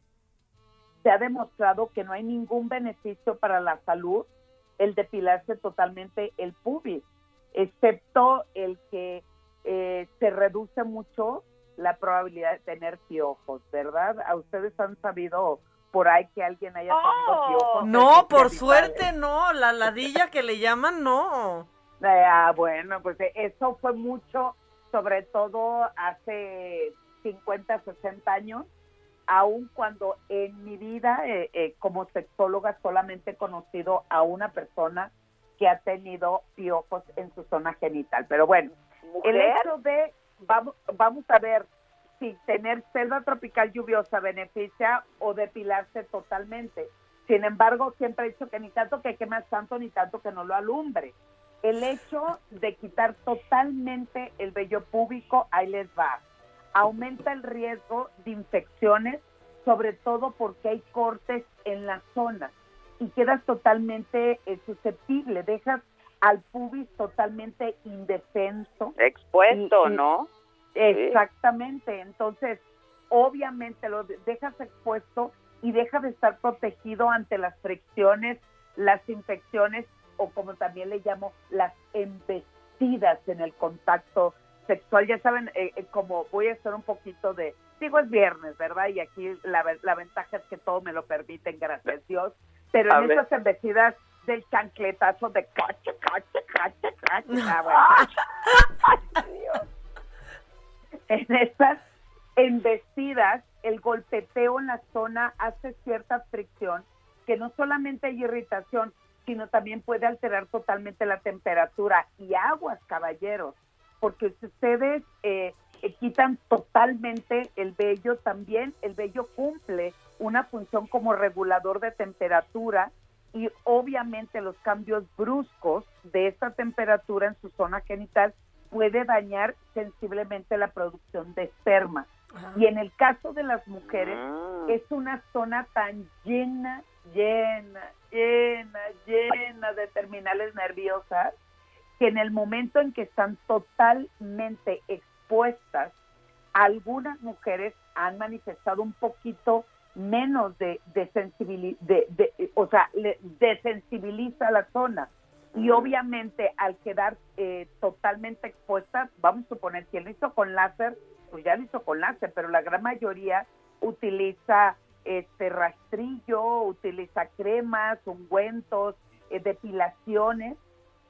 se ha demostrado que no hay ningún beneficio para la salud el depilarse totalmente el pubis, excepto el que eh, se reduce mucho la probabilidad de tener piojos, ¿verdad? ¿A ustedes han sabido por ahí que alguien haya tenido piojos? No, por suerte no, la ladilla que le llaman no. Eh, Ah, bueno, pues eh, eso fue mucho, sobre todo hace 50, 60 años, aun cuando en mi vida eh, eh, como sexóloga solamente he conocido a una persona que ha tenido piojos en su zona genital. Pero bueno, el hecho de, vamos, vamos a ver si tener selva tropical lluviosa beneficia o depilarse totalmente. Sin embargo, siempre he dicho que ni tanto que quemas tanto, ni tanto que no lo alumbre. El hecho de quitar totalmente el vello púbico, ahí les va. Aumenta el riesgo de infecciones, sobre todo porque hay cortes en la zona y quedas totalmente eh, susceptible, dejas al pubis totalmente indefenso. Expuesto, Y- y- ¿no? Exactamente, entonces obviamente lo de- dejas expuesto y deja de estar protegido ante las fricciones, las infecciones o como también le llamo las embestidas en el contacto sexual. Ya saben, eh, eh, como voy a hacer un poquito de, digo es viernes, ¿verdad? Y aquí la, la ventaja es que todo me lo permiten, gracias a Dios, pero A en ver. esas embestidas del chancletazo de cache, cache, cache, cache, ah, bueno. en estas embestidas, el golpeteo en la zona hace cierta fricción, que no solamente hay irritación, sino también puede alterar totalmente la temperatura. Y aguas, caballeros, porque si ustedes eh, eh, quitan totalmente el vello, también. El vello cumple una función como regulador de temperatura y obviamente los cambios bruscos de esta temperatura en su zona genital puede dañar sensiblemente la producción de esperma. Y en el caso de las mujeres, es una zona tan llena, llena, llena, llena de terminales nerviosas que en el momento en que están totalmente expuestas, algunas mujeres han manifestado un poquito menos de, de sensibilidad, de, de- o sea, le desensibiliza la zona. Y obviamente al quedar eh, totalmente expuestas, vamos a suponer, quien lo hizo con láser, pues ya lo hizo con láser, pero la gran mayoría utiliza este rastrillo, utiliza cremas, ungüentos, eh, depilaciones,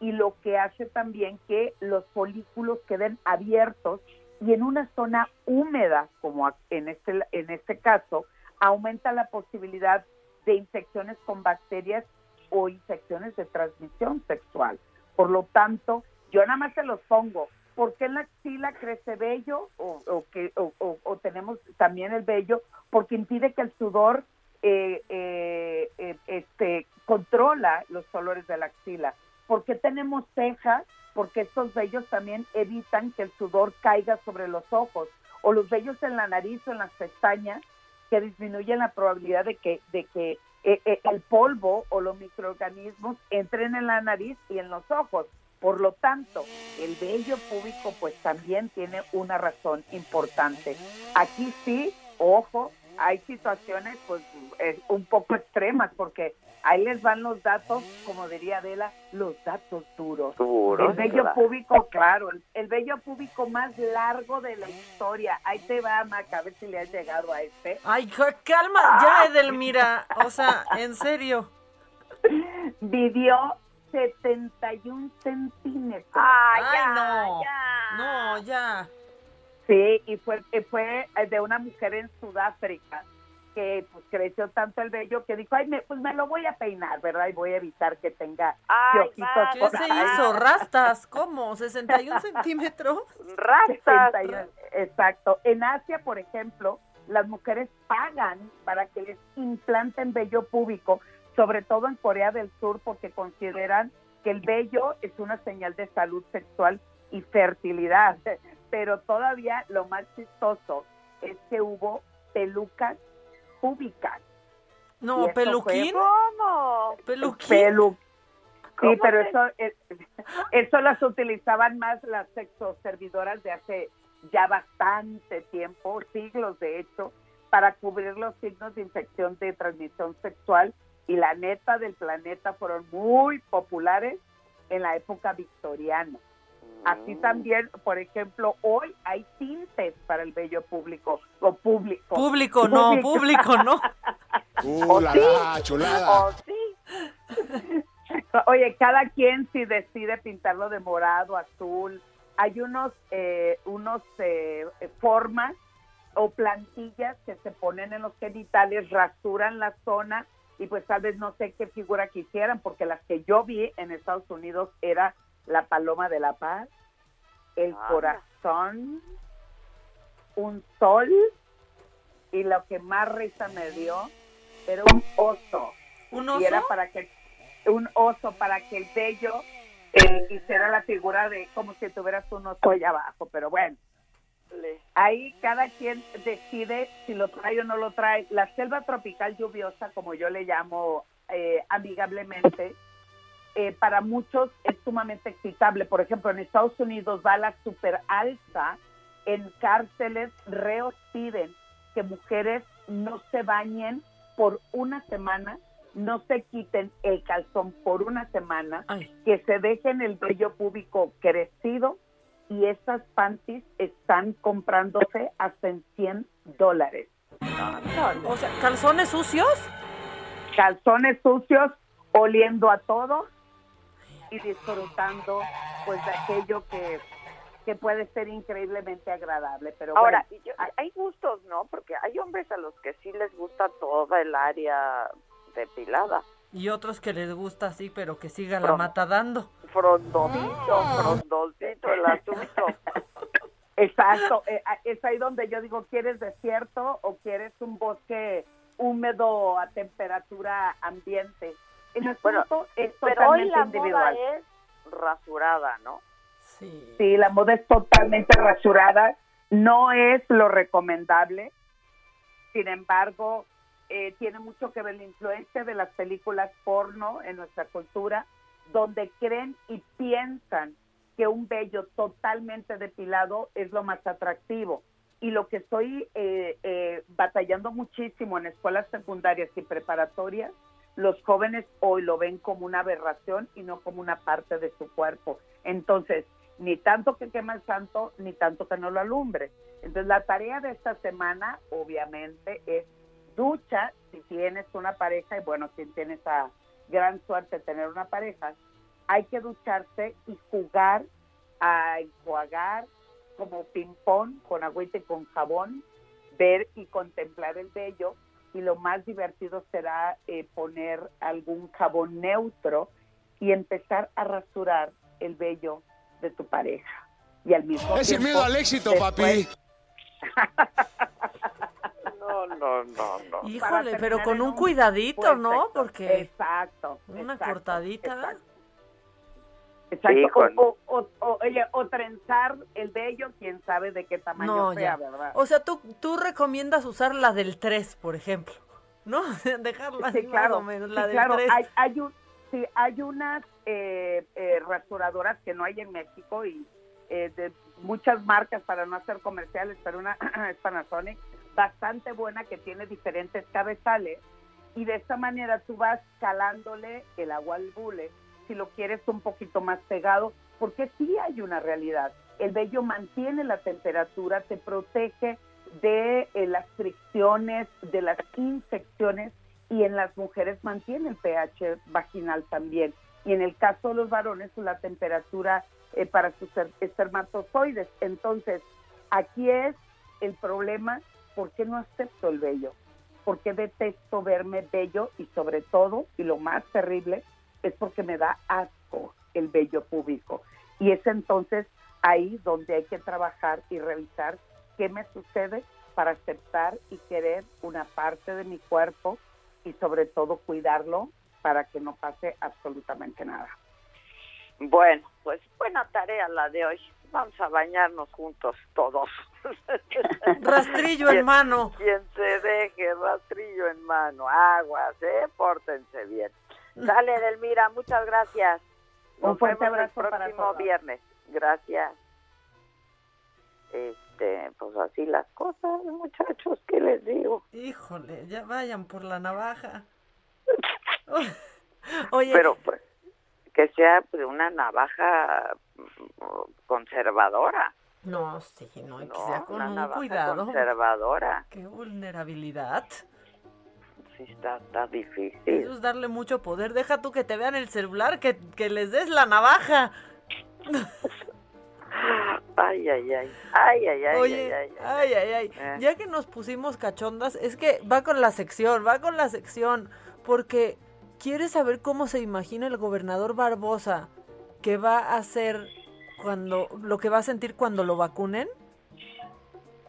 y lo que hace también que los folículos queden abiertos y en una zona húmeda, como en este, en este caso, aumenta la posibilidad de infecciones con bacterias o infecciones de transmisión sexual. Por lo tanto, yo nada más se los pongo. ¿Por qué en la axila crece vello o, que, o tenemos también el vello? Porque impide que el sudor eh, eh, eh, este, controla los olores de la axila. ¿Por qué tenemos cejas? Porque estos vellos también evitan que el sudor caiga sobre los ojos. O los vellos en la nariz o en las pestañas que disminuyen la probabilidad de que, de que eh, eh, el polvo o los microorganismos entren en la nariz y en los ojos. Por lo tanto, el vello púbico pues también tiene una razón importante. Aquí sí, ojo, hay situaciones pues eh, un poco extremas porque ahí les van los datos, como diría Adela, los datos duros. Duros, el vello claro. púbico, claro, el, el vello púbico más largo de la historia. Ahí te va, Maca, a ver si le has llegado a este. Ay, ca- calma, ya, Edelmira. O sea, en serio. Vivió 71 centímetros. Ay, Ay, ya, no. ya. No, ya. Sí, y fue, y fue de una mujer en Sudáfrica que pues creció tanto el vello que dijo, ay, me, pues me lo voy a peinar, ¿verdad? Y voy a evitar que tenga Ay, va, ¿Qué se ahí. hizo? ¿Rastas? ¿Cómo? ¿61 centímetros? Rastas. 61, Exacto. En Asia, por ejemplo, las mujeres pagan para que les implanten vello púbico, sobre todo en Corea del Sur, porque consideran que el vello es una señal de salud sexual y fertilidad. Pero todavía lo más chistoso es que hubo pelucas públicas. No, peluquín. ¿Cómo? Peluquín. Pelu- ¿Cómo Sí, pero se- eso, eh, eso las utilizaban más las sexoservidoras de hace ya bastante tiempo, siglos de hecho, para cubrir los signos de infección de transmisión sexual y la neta del planeta fueron muy populares en la época victoriana. Así también, por ejemplo, hoy hay tintes para el vello público o público. Público no, público no. ¿O la sí? la, chulada. ¿O sí? Oye, cada quien si decide pintarlo de morado, azul. Hay unos, eh, unos eh, formas o plantillas que se ponen en los genitales, rasuran la zona y pues tal vez no sé qué figura quisieran, porque las que yo vi en Estados Unidos era la paloma de la paz, el Ah. corazón, un sol y lo que más risa me dio era un oso. ¿Un Y era oso? para que un oso para que el vello eh, hiciera la figura de como si tuvieras un oso allá abajo, pero bueno. Ahí cada quien decide si lo trae o no lo trae. La selva tropical lluviosa, como yo le llamo eh, amigablemente, eh, para muchos es sumamente excitable. Por ejemplo, en Estados Unidos va la super alza. En cárceles, reos piden que mujeres no se bañen por una semana, no se quiten el calzón por una semana, que se dejen el vello púbico crecido y esas panties están comprándose hasta en 100 dólares. O sea, ¿calzones sucios? Calzones sucios, oliendo a todo y disfrutando pues de aquello que, que puede ser increíblemente agradable. Pero Ahora, bueno, y yo- hay gustos, ¿no? Porque hay hombres a los que sí les gusta toda el área depilada. Y otros que les gusta así, pero que siga la mata dando. Frondosito, frondosito el asunto. Exacto, eh, ah, es ahí donde yo digo, ¿quieres desierto o quieres un bosque húmedo a temperatura ambiente? El asunto es Pero hoy totalmente la individual. moda es rasurada, ¿no? Sí. Sí, la moda es totalmente rasurada, no es lo recomendable. Sin embargo, eh, tiene mucho que ver la influencia de las películas porno en nuestra cultura, donde creen y piensan que un vello totalmente depilado es lo más atractivo. Y lo que estoy eh, eh, batallando muchísimo en escuelas secundarias y preparatorias, los jóvenes hoy lo ven como una aberración y no como una parte de su cuerpo. Entonces, ni tanto que quema el santo, ni tanto que no lo alumbre. Entonces, la tarea de esta semana, obviamente, es ducha si tienes una pareja, y bueno, si tienes esa gran suerte de tener una pareja, hay que ducharse y jugar a enjuagar como ping-pong con agüita y con jabón, ver y contemplar el vello. Y lo más divertido será eh, poner algún jabón neutro y empezar a rasurar el vello de tu pareja. Y al mismo Es sin tiempo, miedo al éxito, después- papi. No, no, no, no. Híjole, pero con un un cuidadito, ¿no? Porque Exacto. una exacto, cortadita. exacto. Exacto. Sí, o, con- o, o- o- oye, o trenzar el vello, quién sabe de qué tamaño No, sea, ya. ¿verdad? O sea, tú, tú recomiendas usar la del 3, por ejemplo. ¿No? Dejarla así Sí, claro. más o menos, la sí, del claro. 3. Hay, hay, un, sí, hay unas eh, eh, rasuradoras que no hay en México y eh, de muchas marcas para no hacer comerciales, pero una es Panasonic bastante buena que tiene diferentes cabezales y de esta manera tú vas calándole el agua al bule si lo quieres un poquito más pegado, porque sí hay una realidad. El vello mantiene la temperatura, te protege de eh, las fricciones, de las infecciones y en las mujeres mantiene el pH vaginal también. Y en el caso de los varones, la temperatura eh, para sus er- espermatozoides. Entonces, aquí es el problema, ¿por qué no acepto el vello? ¿Por qué detesto verme bello? Y sobre todo, y lo más terrible, es porque me da asco el vello público. Y es entonces ahí donde hay que trabajar y revisar qué me sucede para aceptar y querer una parte de mi cuerpo y sobre todo cuidarlo para que no pase absolutamente nada. Bueno, pues buena tarea la de hoy. Vamos a bañarnos juntos todos. Rastrillo en mano. Quien se deje rastrillo en mano. Aguas, ¿eh? Pórtense bien. Sale, Edelmira, muchas gracias. Un Nos fuerte vemos abrazo el para próximo todos. viernes. Gracias. este, pues así las cosas, muchachos, ¿qué les digo? Híjole, ya vayan por la navaja. Oye, Pero pues que sea pues, una navaja mm, conservadora, no, sí, no, hay que ¿no? sea con una un cuidado. conservadora. Qué vulnerabilidad. Sí, está, está difícil. Eso es darle mucho poder. Deja tú que te vean el celular, que, que les des la navaja. Ay, ay, ay. Ay, ay, ay, Oye, ay, ay, ay, ay, ay. Eh. Ya que nos pusimos cachondas, es que va con la sección, va con la sección, porque ¿quieres saber cómo se imagina el gobernador Barbosa que va a hacer cuando, lo que va a sentir cuando lo vacunen?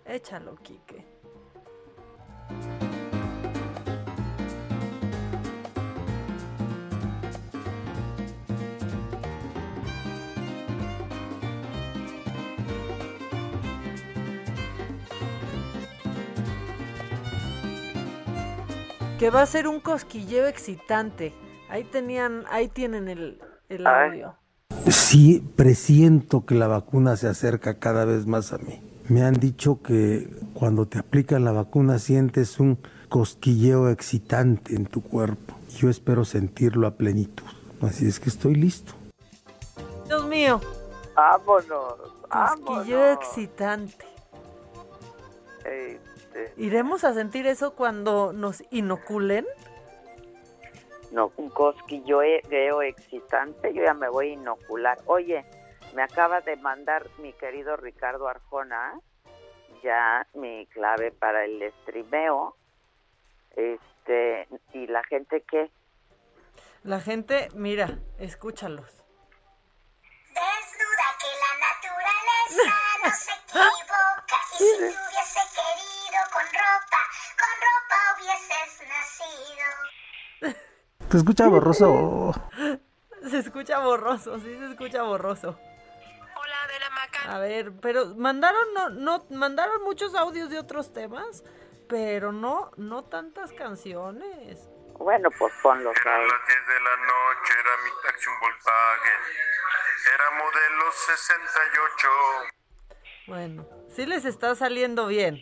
Échalo, Quique. Que va a ser un cosquilleo excitante. Ahí tenían, ahí tienen el, el audio. Sí, presiento que la vacuna se acerca cada vez más a mí. Me han dicho que cuando te aplican la vacuna sientes un cosquilleo excitante en tu cuerpo. Yo espero sentirlo a plenitud. Así es que estoy listo. Dios mío, Vámonos, cosquilleo excitante. Este, ¿Iremos a sentir eso cuando nos inoculen? no, un cosquilleo excitante, yo ya me voy a inocular. Oye, me acaba de mandar mi querido Ricardo Arjona ya mi clave para el streameo. Este, y la gente que La gente, mira, escúchalos. La naturaleza no se equivoca y si te hubiese querido con ropa, con ropa hubieses nacido. ¿Te escucha borroso? Se escucha borroso, sí se escucha borroso. A ver, pero mandaron no, no mandaron muchos audios de otros temas, pero no no tantas canciones. Bueno, pues ponlos Eran ahí. las 10 de la noche, era mi taxi un Volkswagen. Era modelo 68. Bueno, sí les está saliendo bien.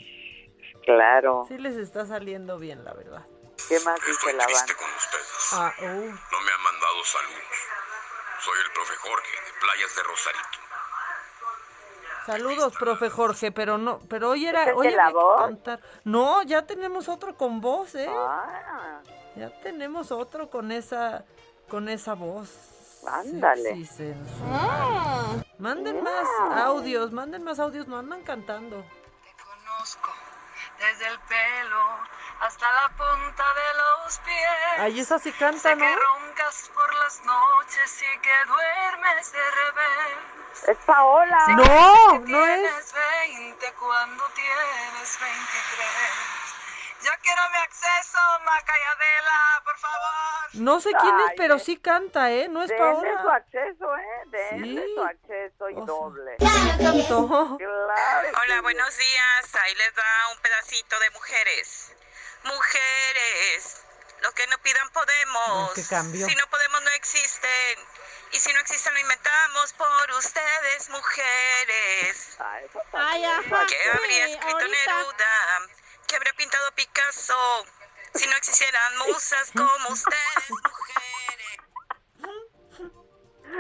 Claro. Sí les está saliendo bien, la verdad. ¿Qué más dice la banda? con ustedes. Ah, oh. No me han mandado saludos. Soy el profe Jorge, de Playas de Rosarito. Saludos, profe Jorge, pero no, pero hoy era, ¿Es el hoy la voz? cantar. No, ya tenemos otro con voz, ¿eh? Ah, Ya tenemos otro con esa, con esa voz. Ándale. sexy, sensual. Manden más audios, manden más audios, no andan cantando. conozco desde el pelo hasta la punta de los pies. Ay, esa sí canta, sé ¿no? que roncas por las noches y que duermes de revés. Es Paola. Sé No, que no tienes 20 cuando tienes 23. Ya quiero mi acceso, Maca y Adela, por favor. No sé quién es, Ay, pero sí canta, ¿eh? No es Denle su Paola. acceso, ¿eh? Denle Sí. su acceso y doble. Cantó. Claro. Hola, buenos días. Ahí les va un pedacito de mujeres. Mujeres, lo que no pidan podemos. Cambio. Si no podemos, no existen. Y si no existen, lo inventamos por ustedes, mujeres. Ay, ¿Qué habría sí, escrito ahorita. Neruda? ¿Qué habría pintado Picasso? Si no existieran musas como ustedes,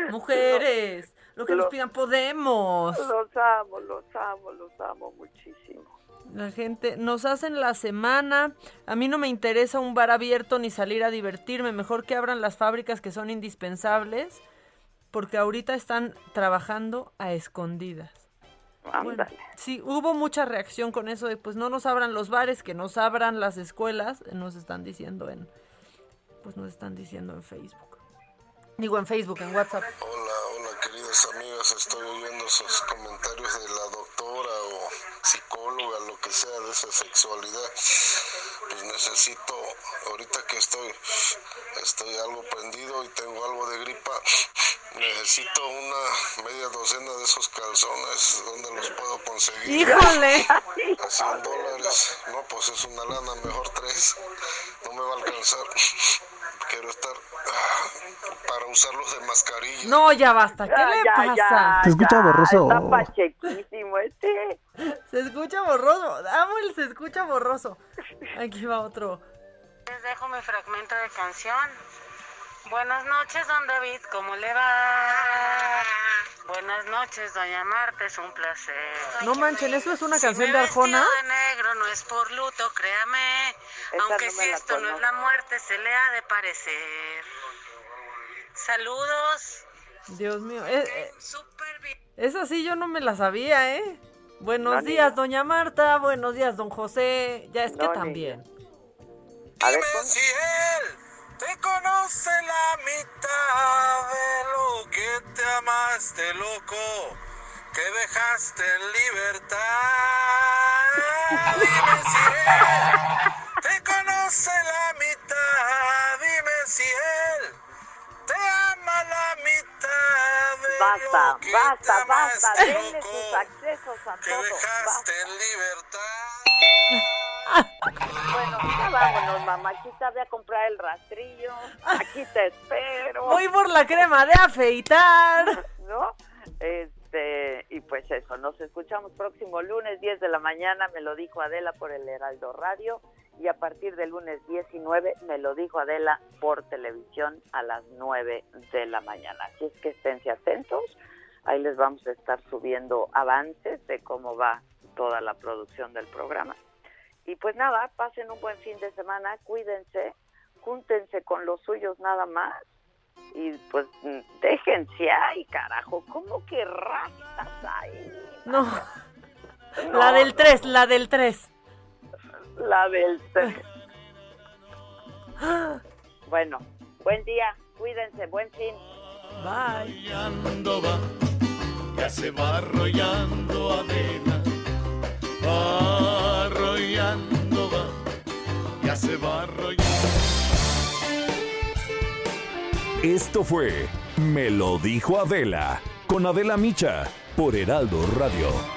Mujeres, lo que nos pidan podemos. Los amo, los amo, los amo muchísimo. La gente nos hacen la semana. A mí no me interesa un bar abierto ni salir a divertirme. Mejor que abran las fábricas que son indispensables. Porque ahorita están trabajando a escondidas. Bueno, sí, hubo mucha reacción con eso de pues no nos abran los bares, que nos abran las escuelas. Nos están diciendo en. Pues nos están diciendo en Facebook. Digo en Facebook, en WhatsApp. Hola queridas amigas, estoy oyendo sus comentarios de la doctora o psicóloga, lo que sea de esa sexualidad. Pues necesito, ahorita que estoy, estoy algo prendido y tengo algo de gripa, necesito una media docena de esos calzones, ¿dónde los puedo conseguir? ¡Híjole! A 100 dólares, no, pues es una lana, mejor tres, no me va a alcanzar. ¿Qué quiero estar ah, para usarlos de mascarilla. No, ya basta. ¿Qué le ya, pasa? ya, Se escucha ya, borroso. Está pachequísimo este. Se escucha borroso. Amo el se escucha borroso. Aquí va otro. Les dejo mi fragmento de canción. Buenas noches, don David, ¿cómo le va? Buenas noches, doña Marta, es un placer. No manchen, ¿eso es una Si canción me de Arjona? de negro no es por luto, créame. Aunque no si esto no es la muerte, se le ha de parecer. Saludos. Dios mío. eh, eh, esa sí yo no me la sabía, ¿eh? Buenos No, días, doña Marta. Buenos días, don José. Ya es que No, también. A ver, si te conoce la mitad de lo que te amaste, loco, que dejaste en libertad. Dime si él te conoce la mitad, dime si él Basta, basta, te basta. Denle sus accesos a que todo. dejaste en libertad. Bueno, ya vámonos, mamachita. Voy a comprar el rastrillo. Aquí te espero. Voy por la crema de afeitar. ¿No? Este, y pues eso, nos escuchamos próximo lunes, 10 de la mañana, me lo dijo Adela por el Heraldo Radio, y a partir del lunes 19 me lo dijo Adela por televisión a las 9 de la mañana. Así es que esténse atentos, ahí les vamos a estar subiendo avances de cómo va toda la producción del programa. Y pues nada, pasen un buen fin de semana, cuídense, júntense con los suyos nada más y pues mm, déjense ahí, carajo, ¿cómo que rastas ahí? No. No, La del no. 3, la del 3. La del. Bueno, buen día, cuídense, buen fin. Bye. Arrollando va, ya se va arrollando Adela. Va arrollando va, ya se va arrollando. Esto fue Me lo dijo Adela con Adela Micha por Heraldo Radio.